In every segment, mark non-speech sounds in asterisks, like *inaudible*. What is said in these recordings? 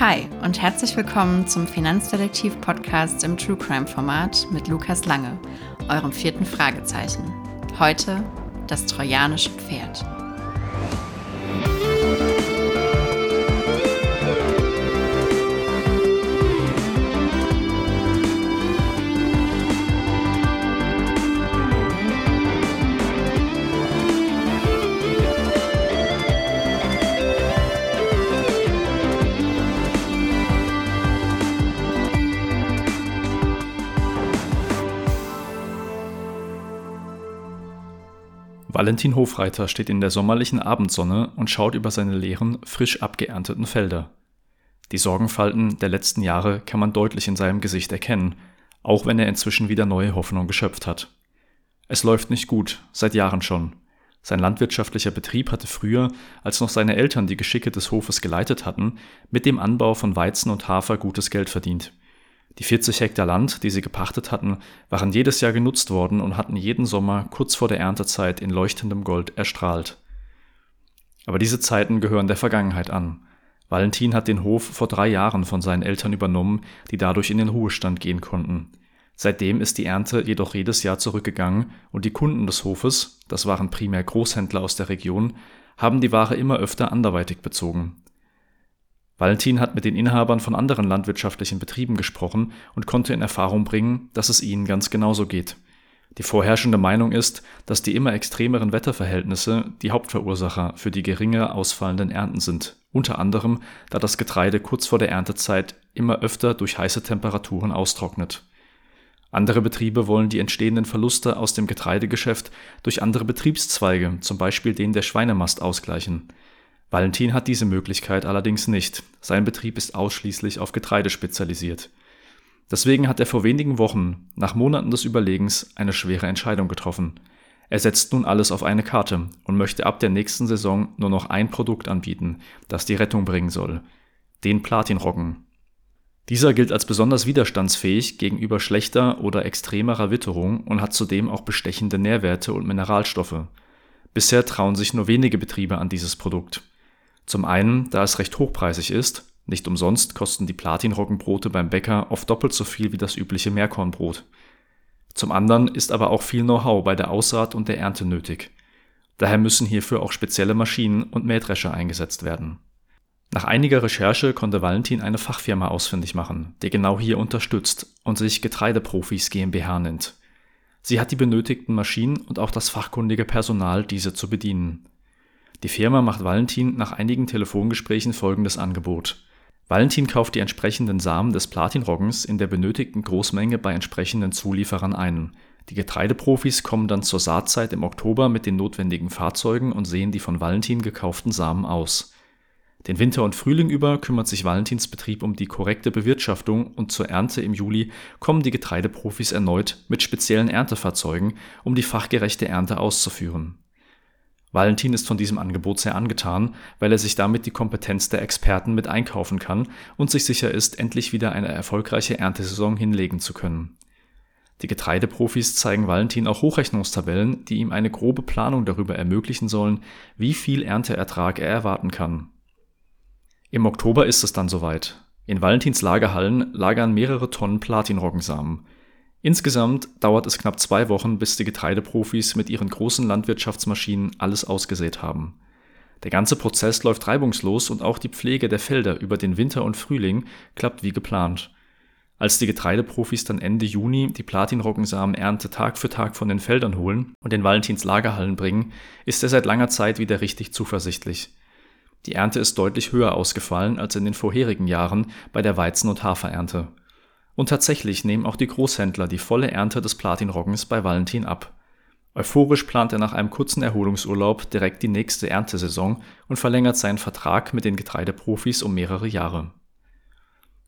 Hi und herzlich willkommen zum Finanzdetektiv-Podcast im True Crime-Format mit Lukas Lange, eurem vierten Fragezeichen. Heute das trojanische Pferd. Valentin Hofreiter steht in der sommerlichen Abendsonne und schaut über seine leeren, frisch abgeernteten Felder. Die Sorgenfalten der letzten Jahre kann man deutlich in seinem Gesicht erkennen, auch wenn er inzwischen wieder neue Hoffnung geschöpft hat. Es läuft nicht gut, seit Jahren schon. Sein landwirtschaftlicher Betrieb hatte früher, als noch seine Eltern die Geschicke des Hofes geleitet hatten, mit dem Anbau von Weizen und Hafer gutes Geld verdient. Die 40 Hektar Land, die sie gepachtet hatten, waren jedes Jahr genutzt worden und hatten jeden Sommer kurz vor der Erntezeit in leuchtendem Gold erstrahlt. Aber diese Zeiten gehören der Vergangenheit an. Valentin hat den Hof vor drei Jahren von seinen Eltern übernommen, die dadurch in den Ruhestand gehen konnten. Seitdem ist die Ernte jedoch jedes Jahr zurückgegangen und die Kunden des Hofes, das waren primär Großhändler aus der Region, haben die Ware immer öfter anderweitig bezogen. Valentin hat mit den Inhabern von anderen landwirtschaftlichen Betrieben gesprochen und konnte in Erfahrung bringen, dass es ihnen ganz genauso geht. Die vorherrschende Meinung ist, dass die immer extremeren Wetterverhältnisse die Hauptverursacher für die geringer ausfallenden Ernten sind, unter anderem, da das Getreide kurz vor der Erntezeit immer öfter durch heiße Temperaturen austrocknet. Andere Betriebe wollen die entstehenden Verluste aus dem Getreidegeschäft durch andere Betriebszweige, zum Beispiel den der Schweinemast, ausgleichen Valentin hat diese Möglichkeit allerdings nicht, sein Betrieb ist ausschließlich auf Getreide spezialisiert. Deswegen hat er vor wenigen Wochen, nach Monaten des Überlegens, eine schwere Entscheidung getroffen. Er setzt nun alles auf eine Karte und möchte ab der nächsten Saison nur noch ein Produkt anbieten, das die Rettung bringen soll: den Platinroggen. Dieser gilt als besonders widerstandsfähig gegenüber schlechter oder extremerer Witterung und hat zudem auch bestechende Nährwerte und Mineralstoffe. Bisher trauen sich nur wenige Betriebe an dieses Produkt zum einen, da es recht hochpreisig ist, nicht umsonst kosten die Platinroggenbrote beim Bäcker oft doppelt so viel wie das übliche Meerkornbrot. Zum anderen ist aber auch viel Know-how bei der Aussaat und der Ernte nötig. Daher müssen hierfür auch spezielle Maschinen und Mähdrescher eingesetzt werden. Nach einiger Recherche konnte Valentin eine Fachfirma ausfindig machen, die genau hier unterstützt und sich Getreideprofis GmbH nennt. Sie hat die benötigten Maschinen und auch das fachkundige Personal, diese zu bedienen. Die Firma macht Valentin nach einigen Telefongesprächen folgendes Angebot: Valentin kauft die entsprechenden Samen des Platinroggens in der benötigten Großmenge bei entsprechenden Zulieferern ein. Die Getreideprofis kommen dann zur Saatzeit im Oktober mit den notwendigen Fahrzeugen und säen die von Valentin gekauften Samen aus. Den Winter und Frühling über kümmert sich Valentins Betrieb um die korrekte Bewirtschaftung und zur Ernte im Juli kommen die Getreideprofis erneut mit speziellen Erntefahrzeugen, um die fachgerechte Ernte auszuführen Valentin ist von diesem Angebot sehr angetan, weil er sich damit die Kompetenz der Experten mit einkaufen kann und sich sicher ist, endlich wieder eine erfolgreiche Erntesaison hinlegen zu können. Die Getreideprofis zeigen Valentin auch Hochrechnungstabellen, die ihm eine grobe Planung darüber ermöglichen sollen, wie viel Ernteertrag er erwarten kann. Im Oktober ist es dann soweit. In Valentins Lagerhallen lagern mehrere Tonnen Platinroggensamen Insgesamt dauert es knapp zwei Wochen, bis die Getreideprofis mit ihren großen Landwirtschaftsmaschinen alles ausgesät haben. Der ganze Prozess läuft reibungslos und auch die Pflege der Felder über den Winter und Frühling klappt wie geplant. Als die Getreideprofis dann Ende Juni die Platinroggensamen-Ernte Tag für Tag von den Feldern holen und in Valentins Lagerhallen bringen, ist er seit langer Zeit wieder richtig zuversichtlich. Die Ernte ist deutlich höher ausgefallen als in den vorherigen Jahren bei der Weizen- und Haferernte. Und tatsächlich nehmen auch die Großhändler die volle Ernte des Platinroggens bei Valentin ab. Euphorisch plant er nach einem kurzen Erholungsurlaub direkt die nächste Erntesaison und verlängert seinen Vertrag mit den Getreideprofis um mehrere Jahre.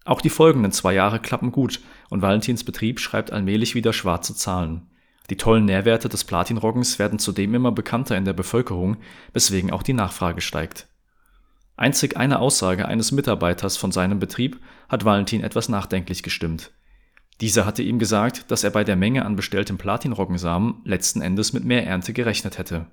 Auch die folgenden zwei Jahre klappen gut und Valentins Betrieb schreibt allmählich wieder schwarze Zahlen. Die tollen Nährwerte des Platinroggens werden zudem immer bekannter in der Bevölkerung, weswegen auch die Nachfrage steigt. Einzig eine Aussage eines Mitarbeiters von seinem Betrieb hat Valentin etwas nachdenklich gestimmt. Dieser hatte ihm gesagt, dass er bei der Menge an bestelltem Platinroggensamen letzten Endes mit mehr Ernte gerechnet hätte.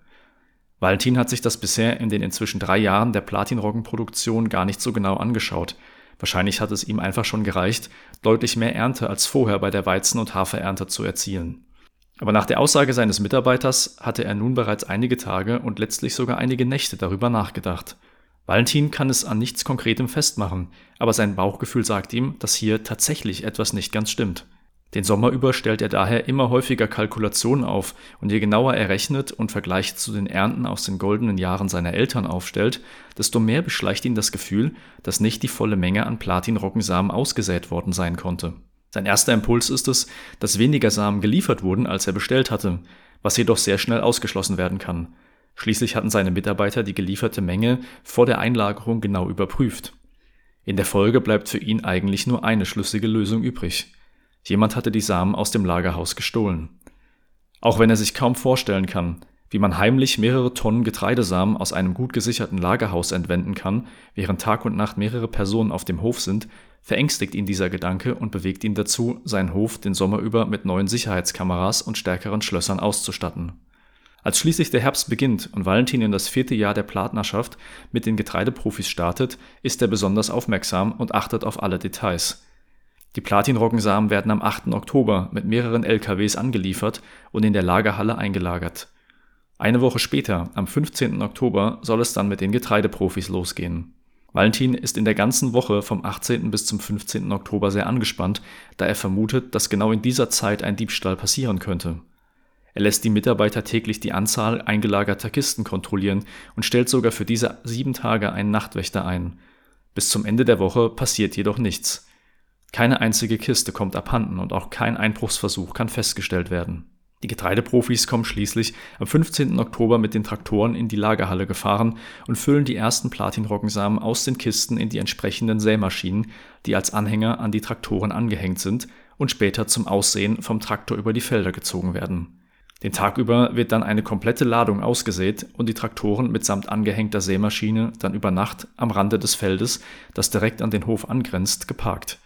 Valentin hat sich das bisher in den inzwischen drei Jahren der Platinroggenproduktion gar nicht so genau angeschaut, Wahrscheinlich hat es ihm einfach schon gereicht, deutlich mehr Ernte als vorher bei der Weizen- und Haferernte zu erzielen. Aber nach der Aussage seines Mitarbeiters hatte er nun bereits einige Tage und letztlich sogar einige Nächte darüber nachgedacht. Valentin kann es an nichts Konkretem festmachen, aber sein Bauchgefühl sagt ihm, dass hier tatsächlich etwas nicht ganz stimmt. Den Sommer über stellt er daher immer häufiger Kalkulationen auf, und je genauer er rechnet und Vergleich zu den Ernten aus den goldenen Jahren seiner Eltern aufstellt, desto mehr beschleicht ihn das Gefühl, dass nicht die volle Menge an Platinroggensamen ausgesät worden sein konnte. Sein erster Impuls ist es, dass weniger Samen geliefert wurden, als er bestellt hatte, was jedoch sehr schnell ausgeschlossen werden kann. Schließlich hatten seine Mitarbeiter die gelieferte Menge vor der Einlagerung genau überprüft. In der Folge bleibt für ihn eigentlich nur eine schlüssige Lösung übrig. Jemand hatte die Samen aus dem Lagerhaus gestohlen. Auch wenn er sich kaum vorstellen kann, wie man heimlich mehrere Tonnen Getreidesamen aus einem gut gesicherten Lagerhaus entwenden kann, während Tag und Nacht mehrere Personen auf dem Hof sind, verängstigt ihn dieser Gedanke und bewegt ihn dazu, seinen Hof den Sommer über mit neuen Sicherheitskameras und stärkeren Schlössern auszustatten. Als schließlich der Herbst beginnt und Valentin in das vierte Jahr der Partnerschaft mit den Getreideprofis startet, ist er besonders aufmerksam und achtet auf alle Details. Die Platinroggensamen werden am 8. Oktober mit mehreren LKWs angeliefert und in der Lagerhalle eingelagert. Eine Woche später, am 15. Oktober, soll es dann mit den Getreideprofis losgehen. Valentin ist in der ganzen Woche vom 18. bis zum 15. Oktober sehr angespannt, da er vermutet, dass genau in dieser Zeit ein Diebstahl passieren könnte. Er lässt die Mitarbeiter täglich die Anzahl eingelagerter Kisten kontrollieren und stellt sogar für diese sieben Tage einen Nachtwächter ein. Bis zum Ende der Woche passiert jedoch nichts. Keine einzige Kiste kommt abhanden und auch kein Einbruchsversuch kann festgestellt werden. Die Getreideprofis kommen schließlich am 15. Oktober mit den Traktoren in die Lagerhalle gefahren und füllen die ersten Platinroggensamen aus den Kisten in die entsprechenden Sämaschinen, die als Anhänger an die Traktoren angehängt sind und später zum Aussehen vom Traktor über die Felder gezogen werden. Den Tag über wird dann eine komplette Ladung ausgesät und die Traktoren mitsamt angehängter Sämaschine dann über Nacht am Rande des Feldes, das direkt an den Hof angrenzt, geparkt.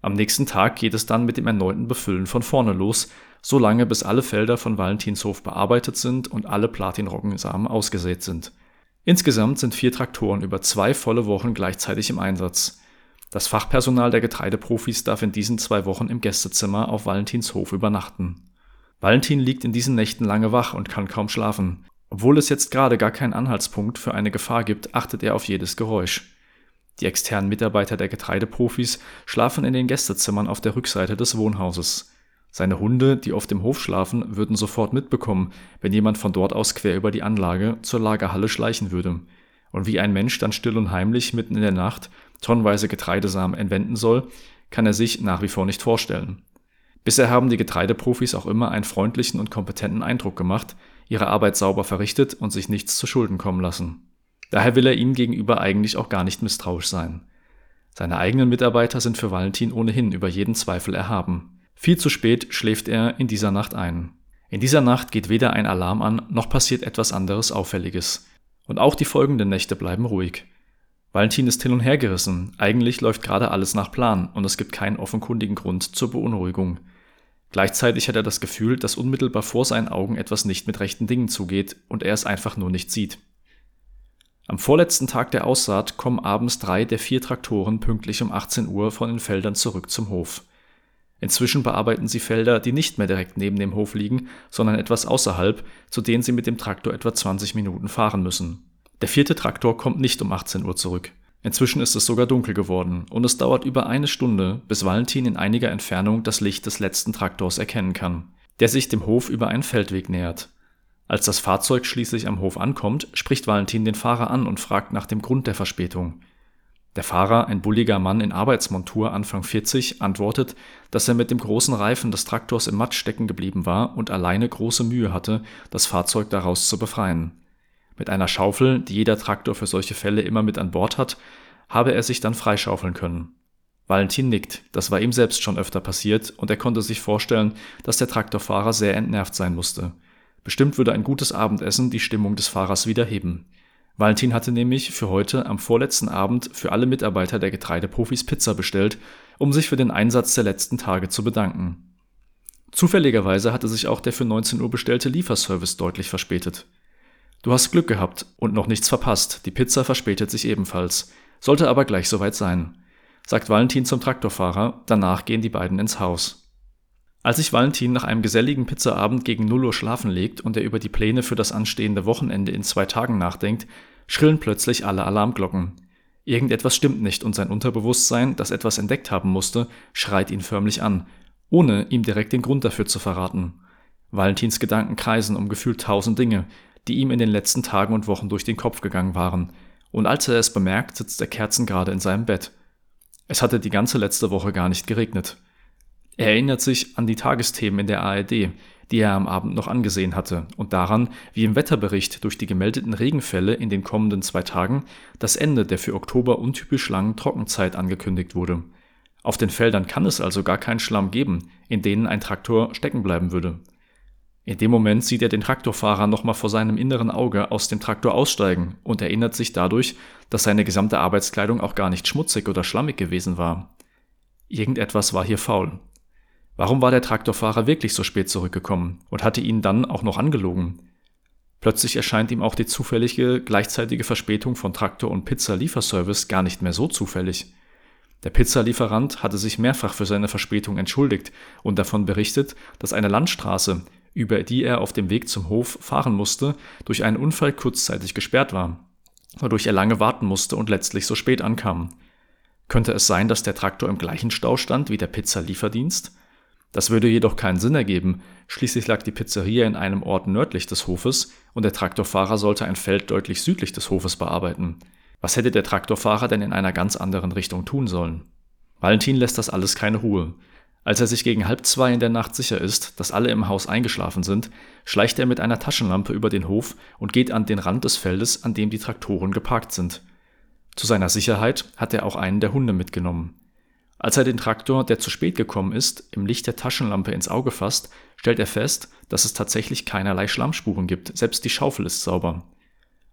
Am nächsten Tag geht es dann mit dem erneuten Befüllen von vorne los, so lange bis alle Felder von Valentinshof bearbeitet sind und alle Platinroggensamen ausgesät sind. Insgesamt sind vier Traktoren über zwei volle Wochen gleichzeitig im Einsatz. Das Fachpersonal der Getreideprofis darf in diesen zwei Wochen im Gästezimmer auf Valentinshof übernachten. Valentin liegt in diesen Nächten lange wach und kann kaum schlafen. Obwohl es jetzt gerade gar keinen Anhaltspunkt für eine Gefahr gibt, achtet er auf jedes Geräusch. Die externen Mitarbeiter der Getreideprofis schlafen in den Gästezimmern auf der Rückseite des Wohnhauses. Seine Hunde, die auf dem Hof schlafen, würden sofort mitbekommen, wenn jemand von dort aus quer über die Anlage zur Lagerhalle schleichen würde. Und wie ein Mensch dann still und heimlich mitten in der Nacht tonnenweise Getreidesamen entwenden soll, kann er sich nach wie vor nicht vorstellen. Bisher haben die Getreideprofis auch immer einen freundlichen und kompetenten Eindruck gemacht, ihre Arbeit sauber verrichtet und sich nichts zu Schulden kommen lassen. Daher will er ihm gegenüber eigentlich auch gar nicht misstrauisch sein. Seine eigenen Mitarbeiter sind für Valentin ohnehin über jeden Zweifel erhaben. Viel zu spät schläft er in dieser Nacht ein. In dieser Nacht geht weder ein Alarm an, noch passiert etwas anderes Auffälliges. Und auch die folgenden Nächte bleiben ruhig. Valentin ist hin und her gerissen. Eigentlich läuft gerade alles nach Plan und es gibt keinen offenkundigen Grund zur Beunruhigung. Gleichzeitig hat er das Gefühl, dass unmittelbar vor seinen Augen etwas nicht mit rechten Dingen zugeht und er es einfach nur nicht sieht. Am vorletzten Tag der Aussaat kommen abends drei der vier Traktoren pünktlich um 18 Uhr von den Feldern zurück zum Hof. Inzwischen bearbeiten sie Felder, die nicht mehr direkt neben dem Hof liegen, sondern etwas außerhalb, zu denen sie mit dem Traktor etwa 20 Minuten fahren müssen. Der vierte Traktor kommt nicht um 18 Uhr zurück. Inzwischen ist es sogar dunkel geworden und es dauert über eine Stunde, bis Valentin in einiger Entfernung das Licht des letzten Traktors erkennen kann, der sich dem Hof über einen Feldweg nähert. Als das Fahrzeug schließlich am Hof ankommt, spricht Valentin den Fahrer an und fragt nach dem Grund der Verspätung. Der Fahrer, ein bulliger Mann in Arbeitsmontur Anfang 40, antwortet, dass er mit dem großen Reifen des Traktors im Matsch stecken geblieben war und alleine große Mühe hatte, das Fahrzeug daraus zu befreien. Mit einer Schaufel, die jeder Traktor für solche Fälle immer mit an Bord hat, habe er sich dann freischaufeln können. Valentin nickt, das war ihm selbst schon öfter passiert und er konnte sich vorstellen, dass der Traktorfahrer sehr entnervt sein musste. Bestimmt würde ein gutes Abendessen die Stimmung des Fahrers wieder heben. Valentin hatte nämlich für heute am vorletzten Abend für alle Mitarbeiter der Getreideprofis Pizza bestellt, um sich für den Einsatz der letzten Tage zu bedanken. Zufälligerweise hatte sich auch der für 19 Uhr bestellte Lieferservice deutlich verspätet. Du hast Glück gehabt und noch nichts verpasst, die Pizza verspätet sich ebenfalls, sollte aber gleich soweit sein. sagt Valentin zum Traktorfahrer, danach gehen die beiden ins Haus. Als sich Valentin nach einem geselligen Pizzaabend gegen 0 Uhr schlafen legt und er über die Pläne für das anstehende Wochenende in zwei Tagen nachdenkt, schrillen plötzlich alle Alarmglocken. Irgendetwas stimmt nicht und sein Unterbewusstsein, das etwas entdeckt haben musste, schreit ihn förmlich an, ohne ihm direkt den Grund dafür zu verraten. Valentins Gedanken kreisen um gefühlt tausend Dinge, die ihm in den letzten Tagen und Wochen durch den Kopf gegangen waren, und als er es bemerkt, sitzt er kerzengerade in seinem Bett. Es hatte die ganze letzte Woche gar nicht geregnet. Er erinnert sich an die Tagesthemen in der ARD, die er am Abend noch angesehen hatte, und daran, wie im Wetterbericht durch die gemeldeten Regenfälle in den kommenden zwei Tagen das Ende der für Oktober untypisch langen Trockenzeit angekündigt wurde. Auf den Feldern kann es also gar keinen Schlamm geben, in denen ein Traktor stecken bleiben würde. In dem Moment sieht er den Traktorfahrer nochmal vor seinem inneren Auge aus dem Traktor aussteigen und erinnert sich dadurch, dass seine gesamte Arbeitskleidung auch gar nicht schmutzig oder schlammig gewesen war. Irgendetwas war hier faul. Warum war der Traktorfahrer wirklich so spät zurückgekommen und hatte ihn dann auch noch angelogen? Plötzlich erscheint ihm auch die zufällige gleichzeitige Verspätung von Traktor und Pizza-Lieferservice gar nicht mehr so zufällig. Der Pizzalieferant hatte sich mehrfach für seine Verspätung entschuldigt und davon berichtet, dass eine Landstraße, über die er auf dem Weg zum Hof fahren musste, durch einen Unfall kurzzeitig gesperrt war, wodurch er lange warten musste und letztlich so spät ankam. Könnte es sein, dass der Traktor im gleichen Stau stand wie der Pizzalieferdienst? Das würde jedoch keinen Sinn ergeben, schließlich lag die Pizzeria in einem Ort nördlich des Hofes und der Traktorfahrer sollte ein Feld deutlich südlich des Hofes bearbeiten. Was hätte der Traktorfahrer denn in einer ganz anderen Richtung tun sollen? Valentin lässt das alles keine Ruhe. Als er sich gegen halb zwei in der Nacht sicher ist, dass alle im Haus eingeschlafen sind, schleicht er mit einer Taschenlampe über den Hof und geht an den Rand des Feldes, an dem die Traktoren geparkt sind. Zu seiner Sicherheit hat er auch einen der Hunde mitgenommen. Als er den Traktor, der zu spät gekommen ist, im Licht der Taschenlampe ins Auge fasst, stellt er fest, dass es tatsächlich keinerlei Schlammspuren gibt, selbst die Schaufel ist sauber.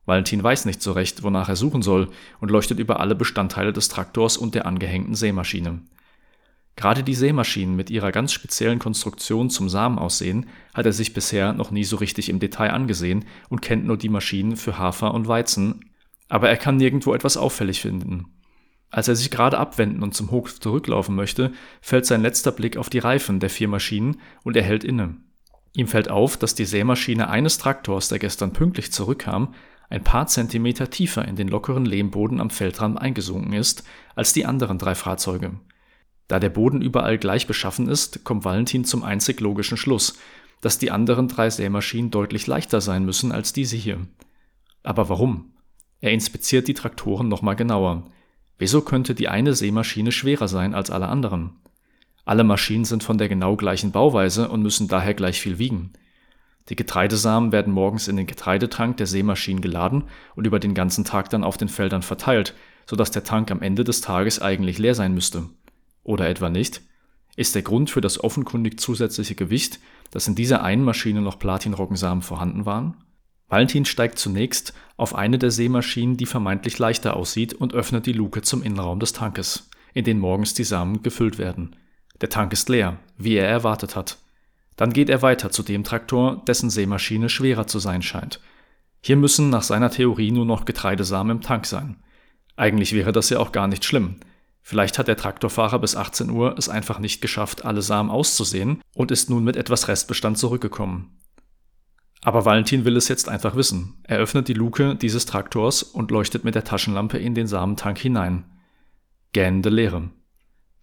Valentin weiß nicht so recht, wonach er suchen soll und leuchtet über alle Bestandteile des Traktors und der angehängten Sämaschine. Gerade die Sämaschinen mit ihrer ganz speziellen Konstruktion zum Samen aussehen, hat er sich bisher noch nie so richtig im Detail angesehen und kennt nur die Maschinen für Hafer und Weizen, aber er kann nirgendwo etwas auffällig finden. Als er sich gerade abwenden und zum Hof zurücklaufen möchte, fällt sein letzter Blick auf die Reifen der vier Maschinen und er hält inne. Ihm fällt auf, dass die Sämaschine eines Traktors, der gestern pünktlich zurückkam, ein paar Zentimeter tiefer in den lockeren Lehmboden am Feldrand eingesunken ist als die anderen drei Fahrzeuge. Da der Boden überall gleich beschaffen ist, kommt Valentin zum einzig logischen Schluss, dass die anderen drei Sämaschinen deutlich leichter sein müssen als diese hier. Aber warum? Er inspiziert die Traktoren nochmal genauer. Wieso könnte die eine Sämaschine schwerer sein als alle anderen? Alle Maschinen sind von der genau gleichen Bauweise und müssen daher gleich viel wiegen. Die Getreidesamen werden morgens in den Getreidetank der Sämaschinen geladen und über den ganzen Tag dann auf den Feldern verteilt, sodass der Tank am Ende des Tages eigentlich leer sein müsste. Oder etwa nicht? Ist der Grund für das offenkundig zusätzliche Gewicht, dass in dieser einen Maschine noch Platinroggensamen vorhanden waren? Valentin steigt zunächst auf eine der Seemaschinen, die vermeintlich leichter aussieht, und öffnet die Luke zum Innenraum des Tankes, in den morgens die Samen gefüllt werden. Der Tank ist leer, wie er erwartet hat. Dann geht er weiter zu dem Traktor, dessen Seemaschine schwerer zu sein scheint. Hier müssen nach seiner Theorie nur noch Getreidesamen im Tank sein. Eigentlich wäre das ja auch gar nicht schlimm. Vielleicht hat der Traktorfahrer bis 18 Uhr es einfach nicht geschafft, alle Samen auszusehen und ist nun mit etwas Restbestand zurückgekommen. Aber Valentin will es jetzt einfach wissen. Er öffnet die Luke dieses Traktors und leuchtet mit der Taschenlampe in den Samentank hinein. Gähnende Leere.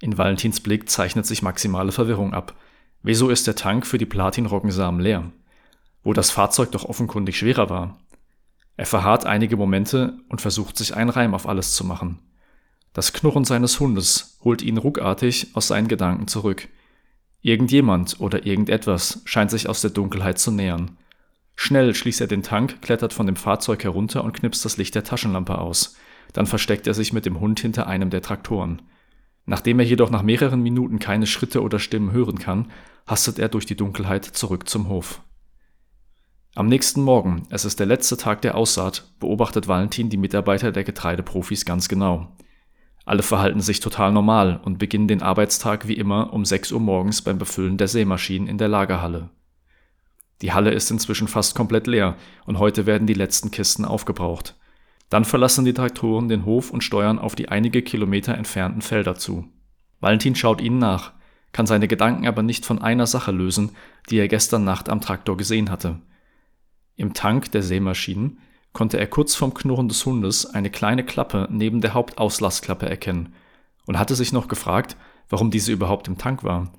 In Valentins Blick zeichnet sich maximale Verwirrung ab. Wieso ist der Tank für die Platinroggensamen leer? Wo das Fahrzeug doch offenkundig schwerer war. Er verharrt einige Momente und versucht sich einen Reim auf alles zu machen. Das Knurren seines Hundes holt ihn ruckartig aus seinen Gedanken zurück. Irgendjemand oder irgendetwas scheint sich aus der Dunkelheit zu nähern. Schnell schließt er den Tank, klettert von dem Fahrzeug herunter und knipst das Licht der Taschenlampe aus. Dann versteckt er sich mit dem Hund hinter einem der Traktoren. Nachdem er jedoch nach mehreren Minuten keine Schritte oder Stimmen hören kann, hastet er durch die Dunkelheit zurück zum Hof. Am nächsten Morgen, es ist der letzte Tag der Aussaat, beobachtet Valentin die Mitarbeiter der Getreideprofis ganz genau. Alle verhalten sich total normal und beginnen den Arbeitstag wie immer um 6 Uhr morgens beim Befüllen der Sämaschinen in der Lagerhalle. Die Halle ist inzwischen fast komplett leer und heute werden die letzten Kisten aufgebraucht. Dann verlassen die Traktoren den Hof und steuern auf die einige Kilometer entfernten Felder zu. Valentin schaut ihnen nach, kann seine Gedanken aber nicht von einer Sache lösen, die er gestern Nacht am Traktor gesehen hatte. Im Tank der Sämaschinen konnte er kurz vorm Knurren des Hundes eine kleine Klappe neben der Hauptauslassklappe erkennen und hatte sich noch gefragt, warum diese überhaupt im Tank war.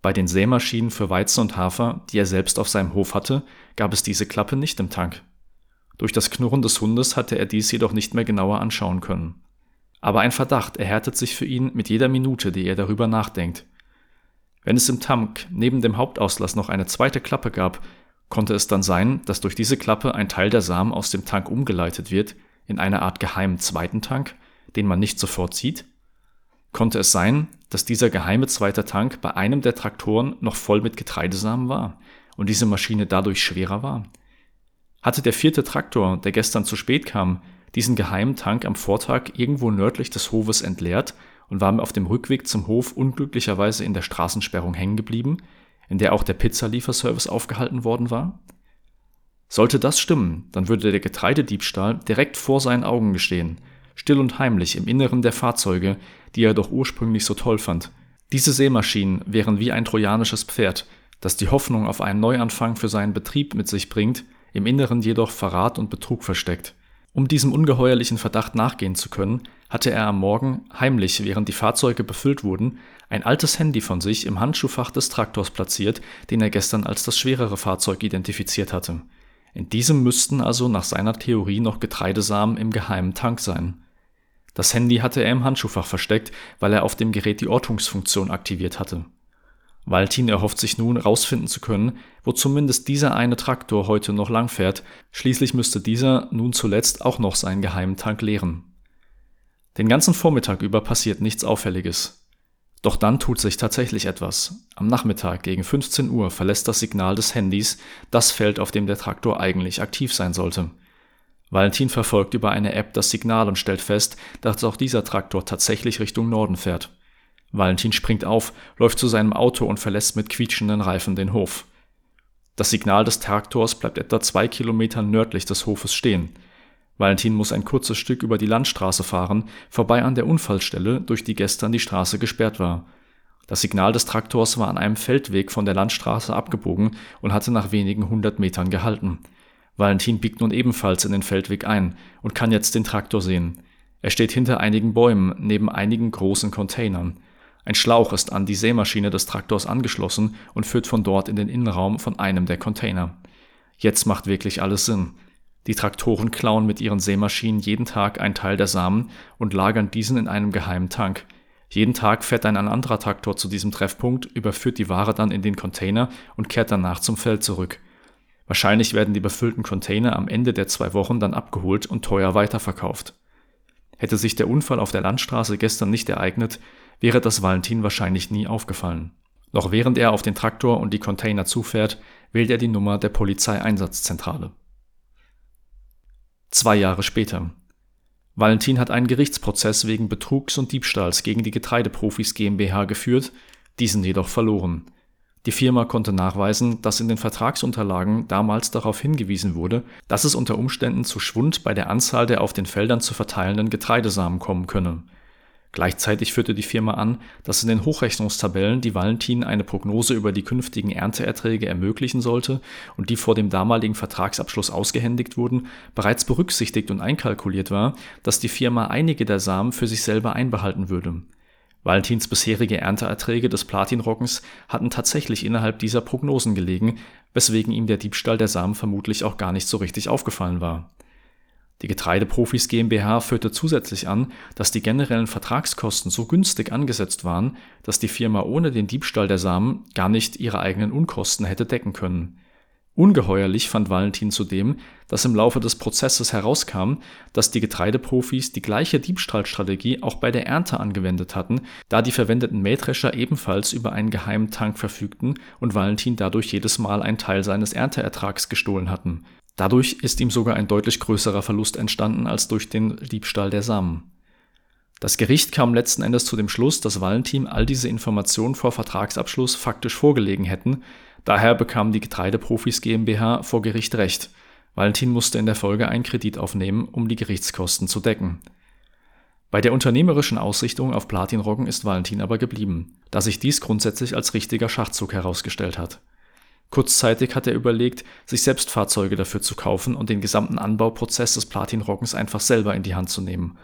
Bei den Sämaschinen für Weizen und Hafer, die er selbst auf seinem Hof hatte, gab es diese Klappe nicht im Tank. Durch das Knurren des Hundes hatte er dies jedoch nicht mehr genauer anschauen können. Aber ein Verdacht erhärtet sich für ihn mit jeder Minute, die er darüber nachdenkt. Wenn es im Tank neben dem Hauptauslass noch eine zweite Klappe gab, konnte es dann sein, dass durch diese Klappe ein Teil der Samen aus dem Tank umgeleitet wird in eine Art geheimen zweiten Tank, den man nicht sofort sieht? Konnte es sein, dass dieser geheime zweite Tank bei einem der Traktoren noch voll mit Getreidesamen war und diese Maschine dadurch schwerer war? Hatte der vierte Traktor, der gestern zu spät kam, diesen geheimen Tank am Vortag irgendwo nördlich des Hofes entleert und war auf dem Rückweg zum Hof unglücklicherweise in der Straßensperrung hängen geblieben, in der auch der Pizzalieferservice aufgehalten worden war? Sollte das stimmen, dann würde der Getreidediebstahl direkt vor seinen Augen gestehen, still und heimlich im Inneren der Fahrzeuge, die er doch ursprünglich so toll fand. Diese Sämaschinen wären wie ein trojanisches Pferd, das die Hoffnung auf einen Neuanfang für seinen Betrieb mit sich bringt, im Inneren jedoch Verrat und Betrug versteckt. Um diesem ungeheuerlichen Verdacht nachgehen zu können, hatte er am Morgen, heimlich während die Fahrzeuge befüllt wurden, ein altes Handy von sich im Handschuhfach des Traktors platziert, den er gestern als das schwerere Fahrzeug identifiziert hatte. In diesem müssten also nach seiner Theorie noch Getreidesamen im geheimen Tank sein. Das Handy hatte er im Handschuhfach versteckt, weil er auf dem Gerät die Ortungsfunktion aktiviert hatte. Valentin erhofft sich nun, rausfinden zu können, wo zumindest dieser eine Traktor heute noch langfährt, schließlich müsste dieser nun zuletzt auch noch seinen geheimen Tank leeren. Den ganzen Vormittag über passiert nichts Auffälliges. Doch dann tut sich tatsächlich etwas. Am Nachmittag gegen 15 Uhr verlässt das Signal des Handys das Feld, auf dem der Traktor eigentlich aktiv sein sollte. Valentin verfolgt über eine App das Signal und stellt fest, dass auch dieser Traktor tatsächlich Richtung Norden fährt. Valentin springt auf, läuft zu seinem Auto und verlässt mit quietschenden Reifen den Hof. Das Signal des Traktors bleibt etwa zwei Kilometer nördlich des Hofes stehen. Valentin muss ein kurzes Stück über die Landstraße fahren, vorbei an der Unfallstelle, durch die gestern die Straße gesperrt war. Das Signal des Traktors war an einem Feldweg von der Landstraße abgebogen und hatte nach wenigen hundert Metern gehalten. Valentin biegt nun ebenfalls in den Feldweg ein und kann jetzt den Traktor sehen. Er steht hinter einigen Bäumen, neben einigen großen Containern. Ein Schlauch ist an die Sämaschine des Traktors angeschlossen und führt von dort in den Innenraum von einem der Container. Jetzt macht wirklich alles Sinn. Die Traktoren klauen mit ihren Sämaschinen jeden Tag einen Teil der Samen und lagern diesen in einem geheimen Tank. Jeden Tag fährt ein anderer Traktor zu diesem Treffpunkt, überführt die Ware dann in den Container und kehrt danach zum Feld zurück. Wahrscheinlich werden die befüllten Container am Ende der zwei Wochen dann abgeholt und teuer weiterverkauft. Hätte sich der Unfall auf der Landstraße gestern nicht ereignet, wäre das Valentin wahrscheinlich nie aufgefallen. Noch während er auf den Traktor und die Container zufährt, wählt er die Nummer der Polizeieinsatzzentrale. Zwei Jahre später. Valentin hat einen Gerichtsprozess wegen Betrugs und Diebstahls gegen die Getreideprofis GmbH geführt, diesen jedoch verloren. Die Firma konnte nachweisen, dass in den Vertragsunterlagen damals darauf hingewiesen wurde, dass es unter Umständen zu Schwund bei der Anzahl der auf den Feldern zu verteilenden Getreidesamen kommen könne. Gleichzeitig führte die Firma an, dass in den Hochrechnungstabellen, die Valentin eine Prognose über die künftigen Ernteerträge ermöglichen sollte und die vor dem damaligen Vertragsabschluss ausgehändigt wurden, bereits berücksichtigt und einkalkuliert war, dass die Firma einige der Samen für sich selber einbehalten würde. Valentins bisherige Ernteerträge des Platinrockens hatten tatsächlich innerhalb dieser Prognosen gelegen, weswegen ihm der Diebstahl der Samen vermutlich auch gar nicht so richtig aufgefallen war die Getreideprofis GmbH führte zusätzlich an, dass die generellen Vertragskosten so günstig angesetzt waren, dass die Firma ohne den Diebstahl der Samen gar nicht ihre eigenen Unkosten hätte decken können. Ungeheuerlich fand Valentin zudem, dass im Laufe des Prozesses herauskam, dass die Getreideprofis die gleiche Diebstahlstrategie auch bei der Ernte angewendet hatten, da die verwendeten Mähdrescher ebenfalls über einen geheimen Tank verfügten und Valentin dadurch jedes Mal einen Teil seines Ernteertrags gestohlen hatten Dadurch ist ihm sogar ein deutlich größerer Verlust entstanden als durch den Diebstahl der Samen. Das Gericht kam letzten Endes zu dem Schluss, dass Valentin all diese Informationen vor Vertragsabschluss faktisch vorgelegen hätten, daher bekamen die Getreideprofis GmbH vor Gericht Recht. Valentin musste in der Folge einen Kredit aufnehmen, um die Gerichtskosten zu decken. Bei der unternehmerischen Ausrichtung auf Platinroggen ist Valentin aber geblieben, da sich dies grundsätzlich als richtiger Schachzug herausgestellt hat. Kurzzeitig hat er überlegt, sich selbst Fahrzeuge dafür zu kaufen und den gesamten Anbauprozess des Platinroggens einfach selber in die Hand zu nehmen.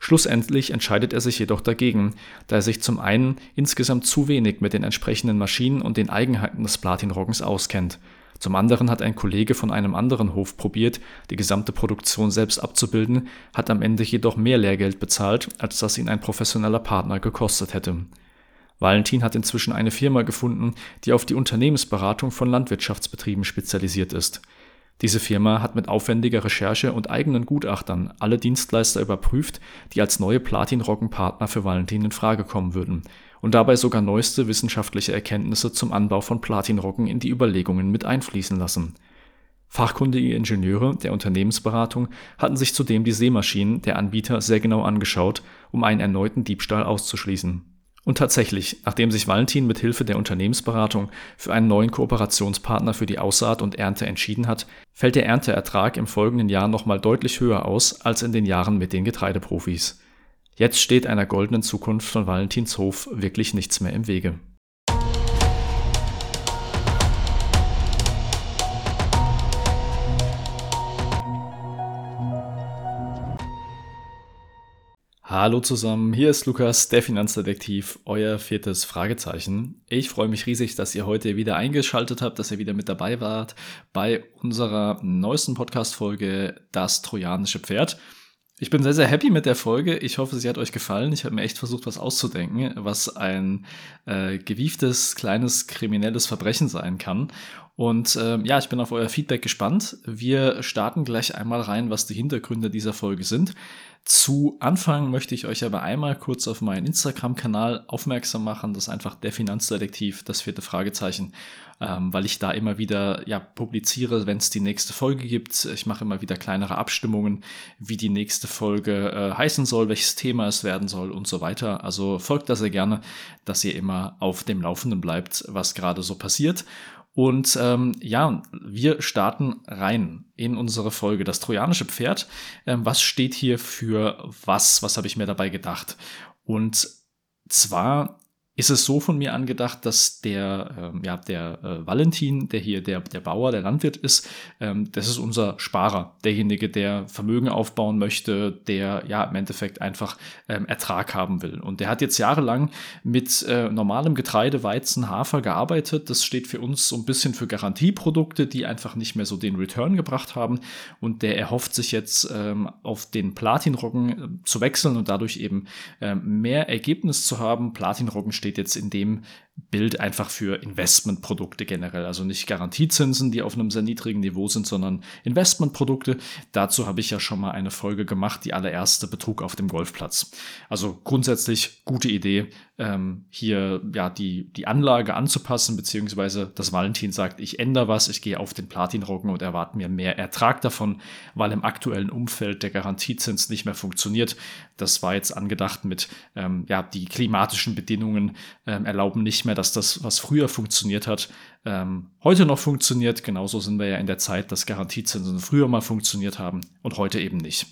Schlussendlich entscheidet er sich jedoch dagegen, da er sich zum einen insgesamt zu wenig mit den entsprechenden Maschinen und den Eigenheiten des Platinroggens auskennt zum anderen hat ein Kollege von einem anderen Hof probiert, die gesamte Produktion selbst abzubilden, hat am Ende jedoch mehr Lehrgeld bezahlt, als das ihn ein professioneller Partner gekostet hätte. Valentin hat inzwischen eine Firma gefunden, die auf die Unternehmensberatung von Landwirtschaftsbetrieben spezialisiert ist. Diese Firma hat mit aufwendiger Recherche und eigenen Gutachtern alle Dienstleister überprüft, die als neue Platin-Roggen-Partner für Valentin in Frage kommen würden und dabei sogar neueste wissenschaftliche Erkenntnisse zum Anbau von Platinroggen in die Überlegungen mit einfließen lassen. Fachkundige Ingenieure der Unternehmensberatung hatten sich zudem die Seemaschinen der Anbieter sehr genau angeschaut, um einen erneuten Diebstahl auszuschließen. Und tatsächlich, nachdem sich Valentin mit Hilfe der Unternehmensberatung für einen neuen Kooperationspartner für die Aussaat und Ernte entschieden hat, fällt der Ernteertrag im folgenden Jahr nochmal deutlich höher aus als in den Jahren mit den Getreideprofis. Jetzt steht einer goldenen Zukunft von Valentinshof wirklich nichts mehr im Wege. Hallo zusammen, hier ist Lukas, der Finanzdetektiv, euer viertes Fragezeichen. Ich freue mich riesig, dass ihr heute wieder eingeschaltet habt, dass ihr wieder mit dabei wart bei unserer neuesten Podcast-Folge Das Trojanische Pferd. Ich bin sehr, sehr happy mit der Folge. Ich hoffe, sie hat euch gefallen. Ich habe mir echt versucht, was auszudenken, was ein äh, gewieftes, kleines, kriminelles Verbrechen sein kann. Und äh, ja, ich bin auf euer Feedback gespannt. Wir starten gleich einmal rein, was die Hintergründe dieser Folge sind. Zu Anfang möchte ich euch aber einmal kurz auf meinen Instagram-Kanal aufmerksam machen. Das ist einfach der Finanzdetektiv, das vierte Fragezeichen, ähm, weil ich da immer wieder ja, publiziere, wenn es die nächste Folge gibt. Ich mache immer wieder kleinere Abstimmungen, wie die nächste Folge äh, heißen soll, welches Thema es werden soll und so weiter. Also folgt da sehr gerne, dass ihr immer auf dem Laufenden bleibt, was gerade so passiert. Und ähm, ja, wir starten rein in unsere Folge. Das trojanische Pferd. Ähm, was steht hier für was? Was habe ich mir dabei gedacht? Und zwar ist es so von mir angedacht, dass der, ähm, ja, der äh, Valentin, der hier der, der Bauer, der Landwirt ist, ähm, das ist unser Sparer, derjenige, der Vermögen aufbauen möchte, der ja im Endeffekt einfach ähm, Ertrag haben will. Und der hat jetzt jahrelang mit äh, normalem Getreide, Weizen, Hafer gearbeitet. Das steht für uns so ein bisschen für Garantieprodukte, die einfach nicht mehr so den Return gebracht haben. Und der erhofft sich jetzt ähm, auf den Platinroggen äh, zu wechseln und dadurch eben ähm, mehr Ergebnis zu haben. Platinroggen steht steht jetzt in dem Bild einfach für Investmentprodukte generell. Also nicht Garantiezinsen, die auf einem sehr niedrigen Niveau sind, sondern Investmentprodukte. Dazu habe ich ja schon mal eine Folge gemacht, die allererste Betrug auf dem Golfplatz. Also grundsätzlich gute Idee, ähm, hier ja die, die Anlage anzupassen, beziehungsweise das Valentin sagt, ich ändere was, ich gehe auf den Platinroggen und erwarte mir mehr Ertrag davon, weil im aktuellen Umfeld der Garantiezins nicht mehr funktioniert. Das war jetzt angedacht mit, ähm, ja, die klimatischen Bedingungen ähm, erlauben nicht mehr, dass das, was früher funktioniert hat, ähm, heute noch funktioniert. Genauso sind wir ja in der Zeit, dass Garantiezinsen früher mal funktioniert haben und heute eben nicht.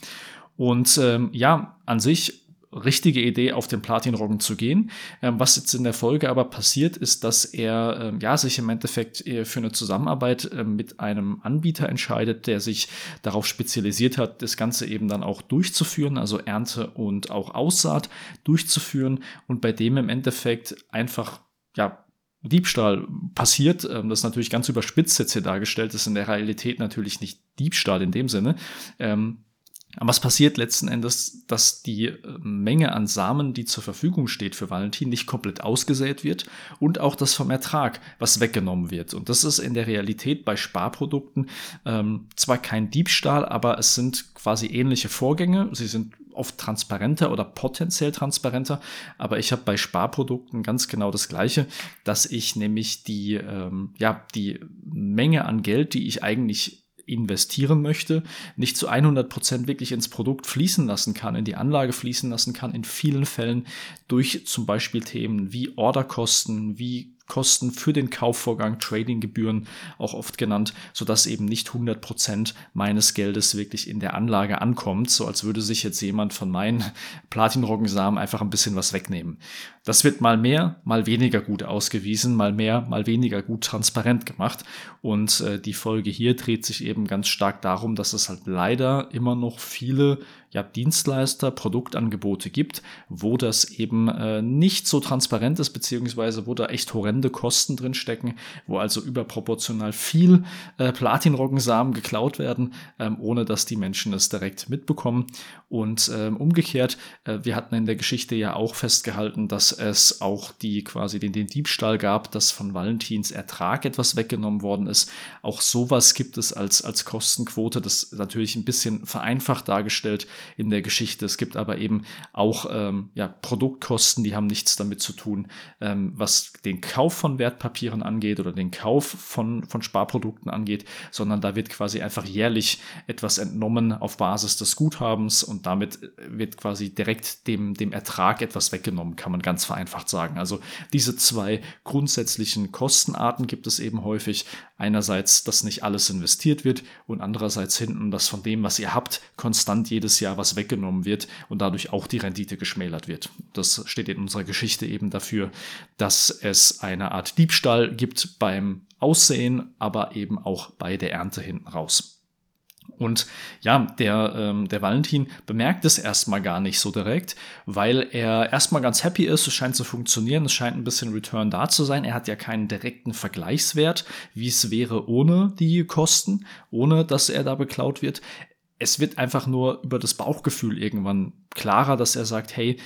Und ähm, ja, an sich richtige Idee, auf den Platinroggen zu gehen. Ähm, was jetzt in der Folge aber passiert, ist, dass er ähm, ja sich im Endeffekt äh, für eine Zusammenarbeit äh, mit einem Anbieter entscheidet, der sich darauf spezialisiert hat, das Ganze eben dann auch durchzuführen, also Ernte und auch Aussaat durchzuführen und bei dem im Endeffekt einfach ja, Diebstahl passiert. Ähm, das ist natürlich ganz überspitzt jetzt hier dargestellt, das ist in der Realität natürlich nicht Diebstahl in dem Sinne. Ähm, aber was passiert letzten Endes, dass die äh, Menge an Samen, die zur Verfügung steht für Valentin, nicht komplett ausgesät wird und auch das vom Ertrag, was weggenommen wird. Und das ist in der Realität bei Sparprodukten ähm, zwar kein Diebstahl, aber es sind quasi ähnliche Vorgänge. Sie sind oft transparenter oder potenziell transparenter, aber ich habe bei Sparprodukten ganz genau das Gleiche, dass ich nämlich die, ähm, ja, die Menge an Geld, die ich eigentlich investieren möchte, nicht zu 100 Prozent wirklich ins Produkt fließen lassen kann, in die Anlage fließen lassen kann, in vielen Fällen durch zum Beispiel Themen wie Orderkosten, wie Kosten für den Kaufvorgang, Tradinggebühren auch oft genannt, sodass eben nicht 100 Prozent meines Geldes wirklich in der Anlage ankommt, so als würde sich jetzt jemand von meinen *laughs* Platinroggensamen einfach ein bisschen was wegnehmen. Das wird mal mehr, mal weniger gut ausgewiesen, mal mehr, mal weniger gut transparent gemacht und äh, die Folge hier dreht sich eben ganz stark darum, dass es halt leider immer noch viele ja, Dienstleister, Produktangebote gibt, wo das eben äh, nicht so transparent ist, beziehungsweise wo da echt horrende Kosten drin stecken, wo also überproportional viel äh, Platinroggensamen geklaut werden, ähm, ohne dass die Menschen es direkt mitbekommen. Und ähm, umgekehrt, äh, wir hatten in der Geschichte ja auch festgehalten, dass es auch die quasi den, den Diebstahl gab, dass von Valentins Ertrag etwas weggenommen worden ist. Auch sowas gibt es als, als Kostenquote, das natürlich ein bisschen vereinfacht dargestellt in der Geschichte. Es gibt aber eben auch ähm, ja, Produktkosten, die haben nichts damit zu tun, ähm, was den Kauf von Wertpapieren angeht oder den Kauf von, von Sparprodukten angeht, sondern da wird quasi einfach jährlich etwas entnommen auf Basis des Guthabens und damit wird quasi direkt dem, dem Ertrag etwas weggenommen, kann man ganz vereinfacht sagen. Also diese zwei grundsätzlichen Kostenarten gibt es eben häufig. Einerseits, dass nicht alles investiert wird und andererseits hinten, dass von dem, was ihr habt, konstant jedes Jahr was weggenommen wird und dadurch auch die Rendite geschmälert wird. Das steht in unserer Geschichte eben dafür, dass es eine Art Diebstahl gibt beim Aussehen, aber eben auch bei der Ernte hinten raus. Und ja, der, ähm, der Valentin bemerkt es erstmal gar nicht so direkt, weil er erstmal ganz happy ist, es scheint zu funktionieren, es scheint ein bisschen Return da zu sein. Er hat ja keinen direkten Vergleichswert, wie es wäre ohne die Kosten, ohne dass er da beklaut wird. Es wird einfach nur über das Bauchgefühl irgendwann klarer, dass er sagt, hey,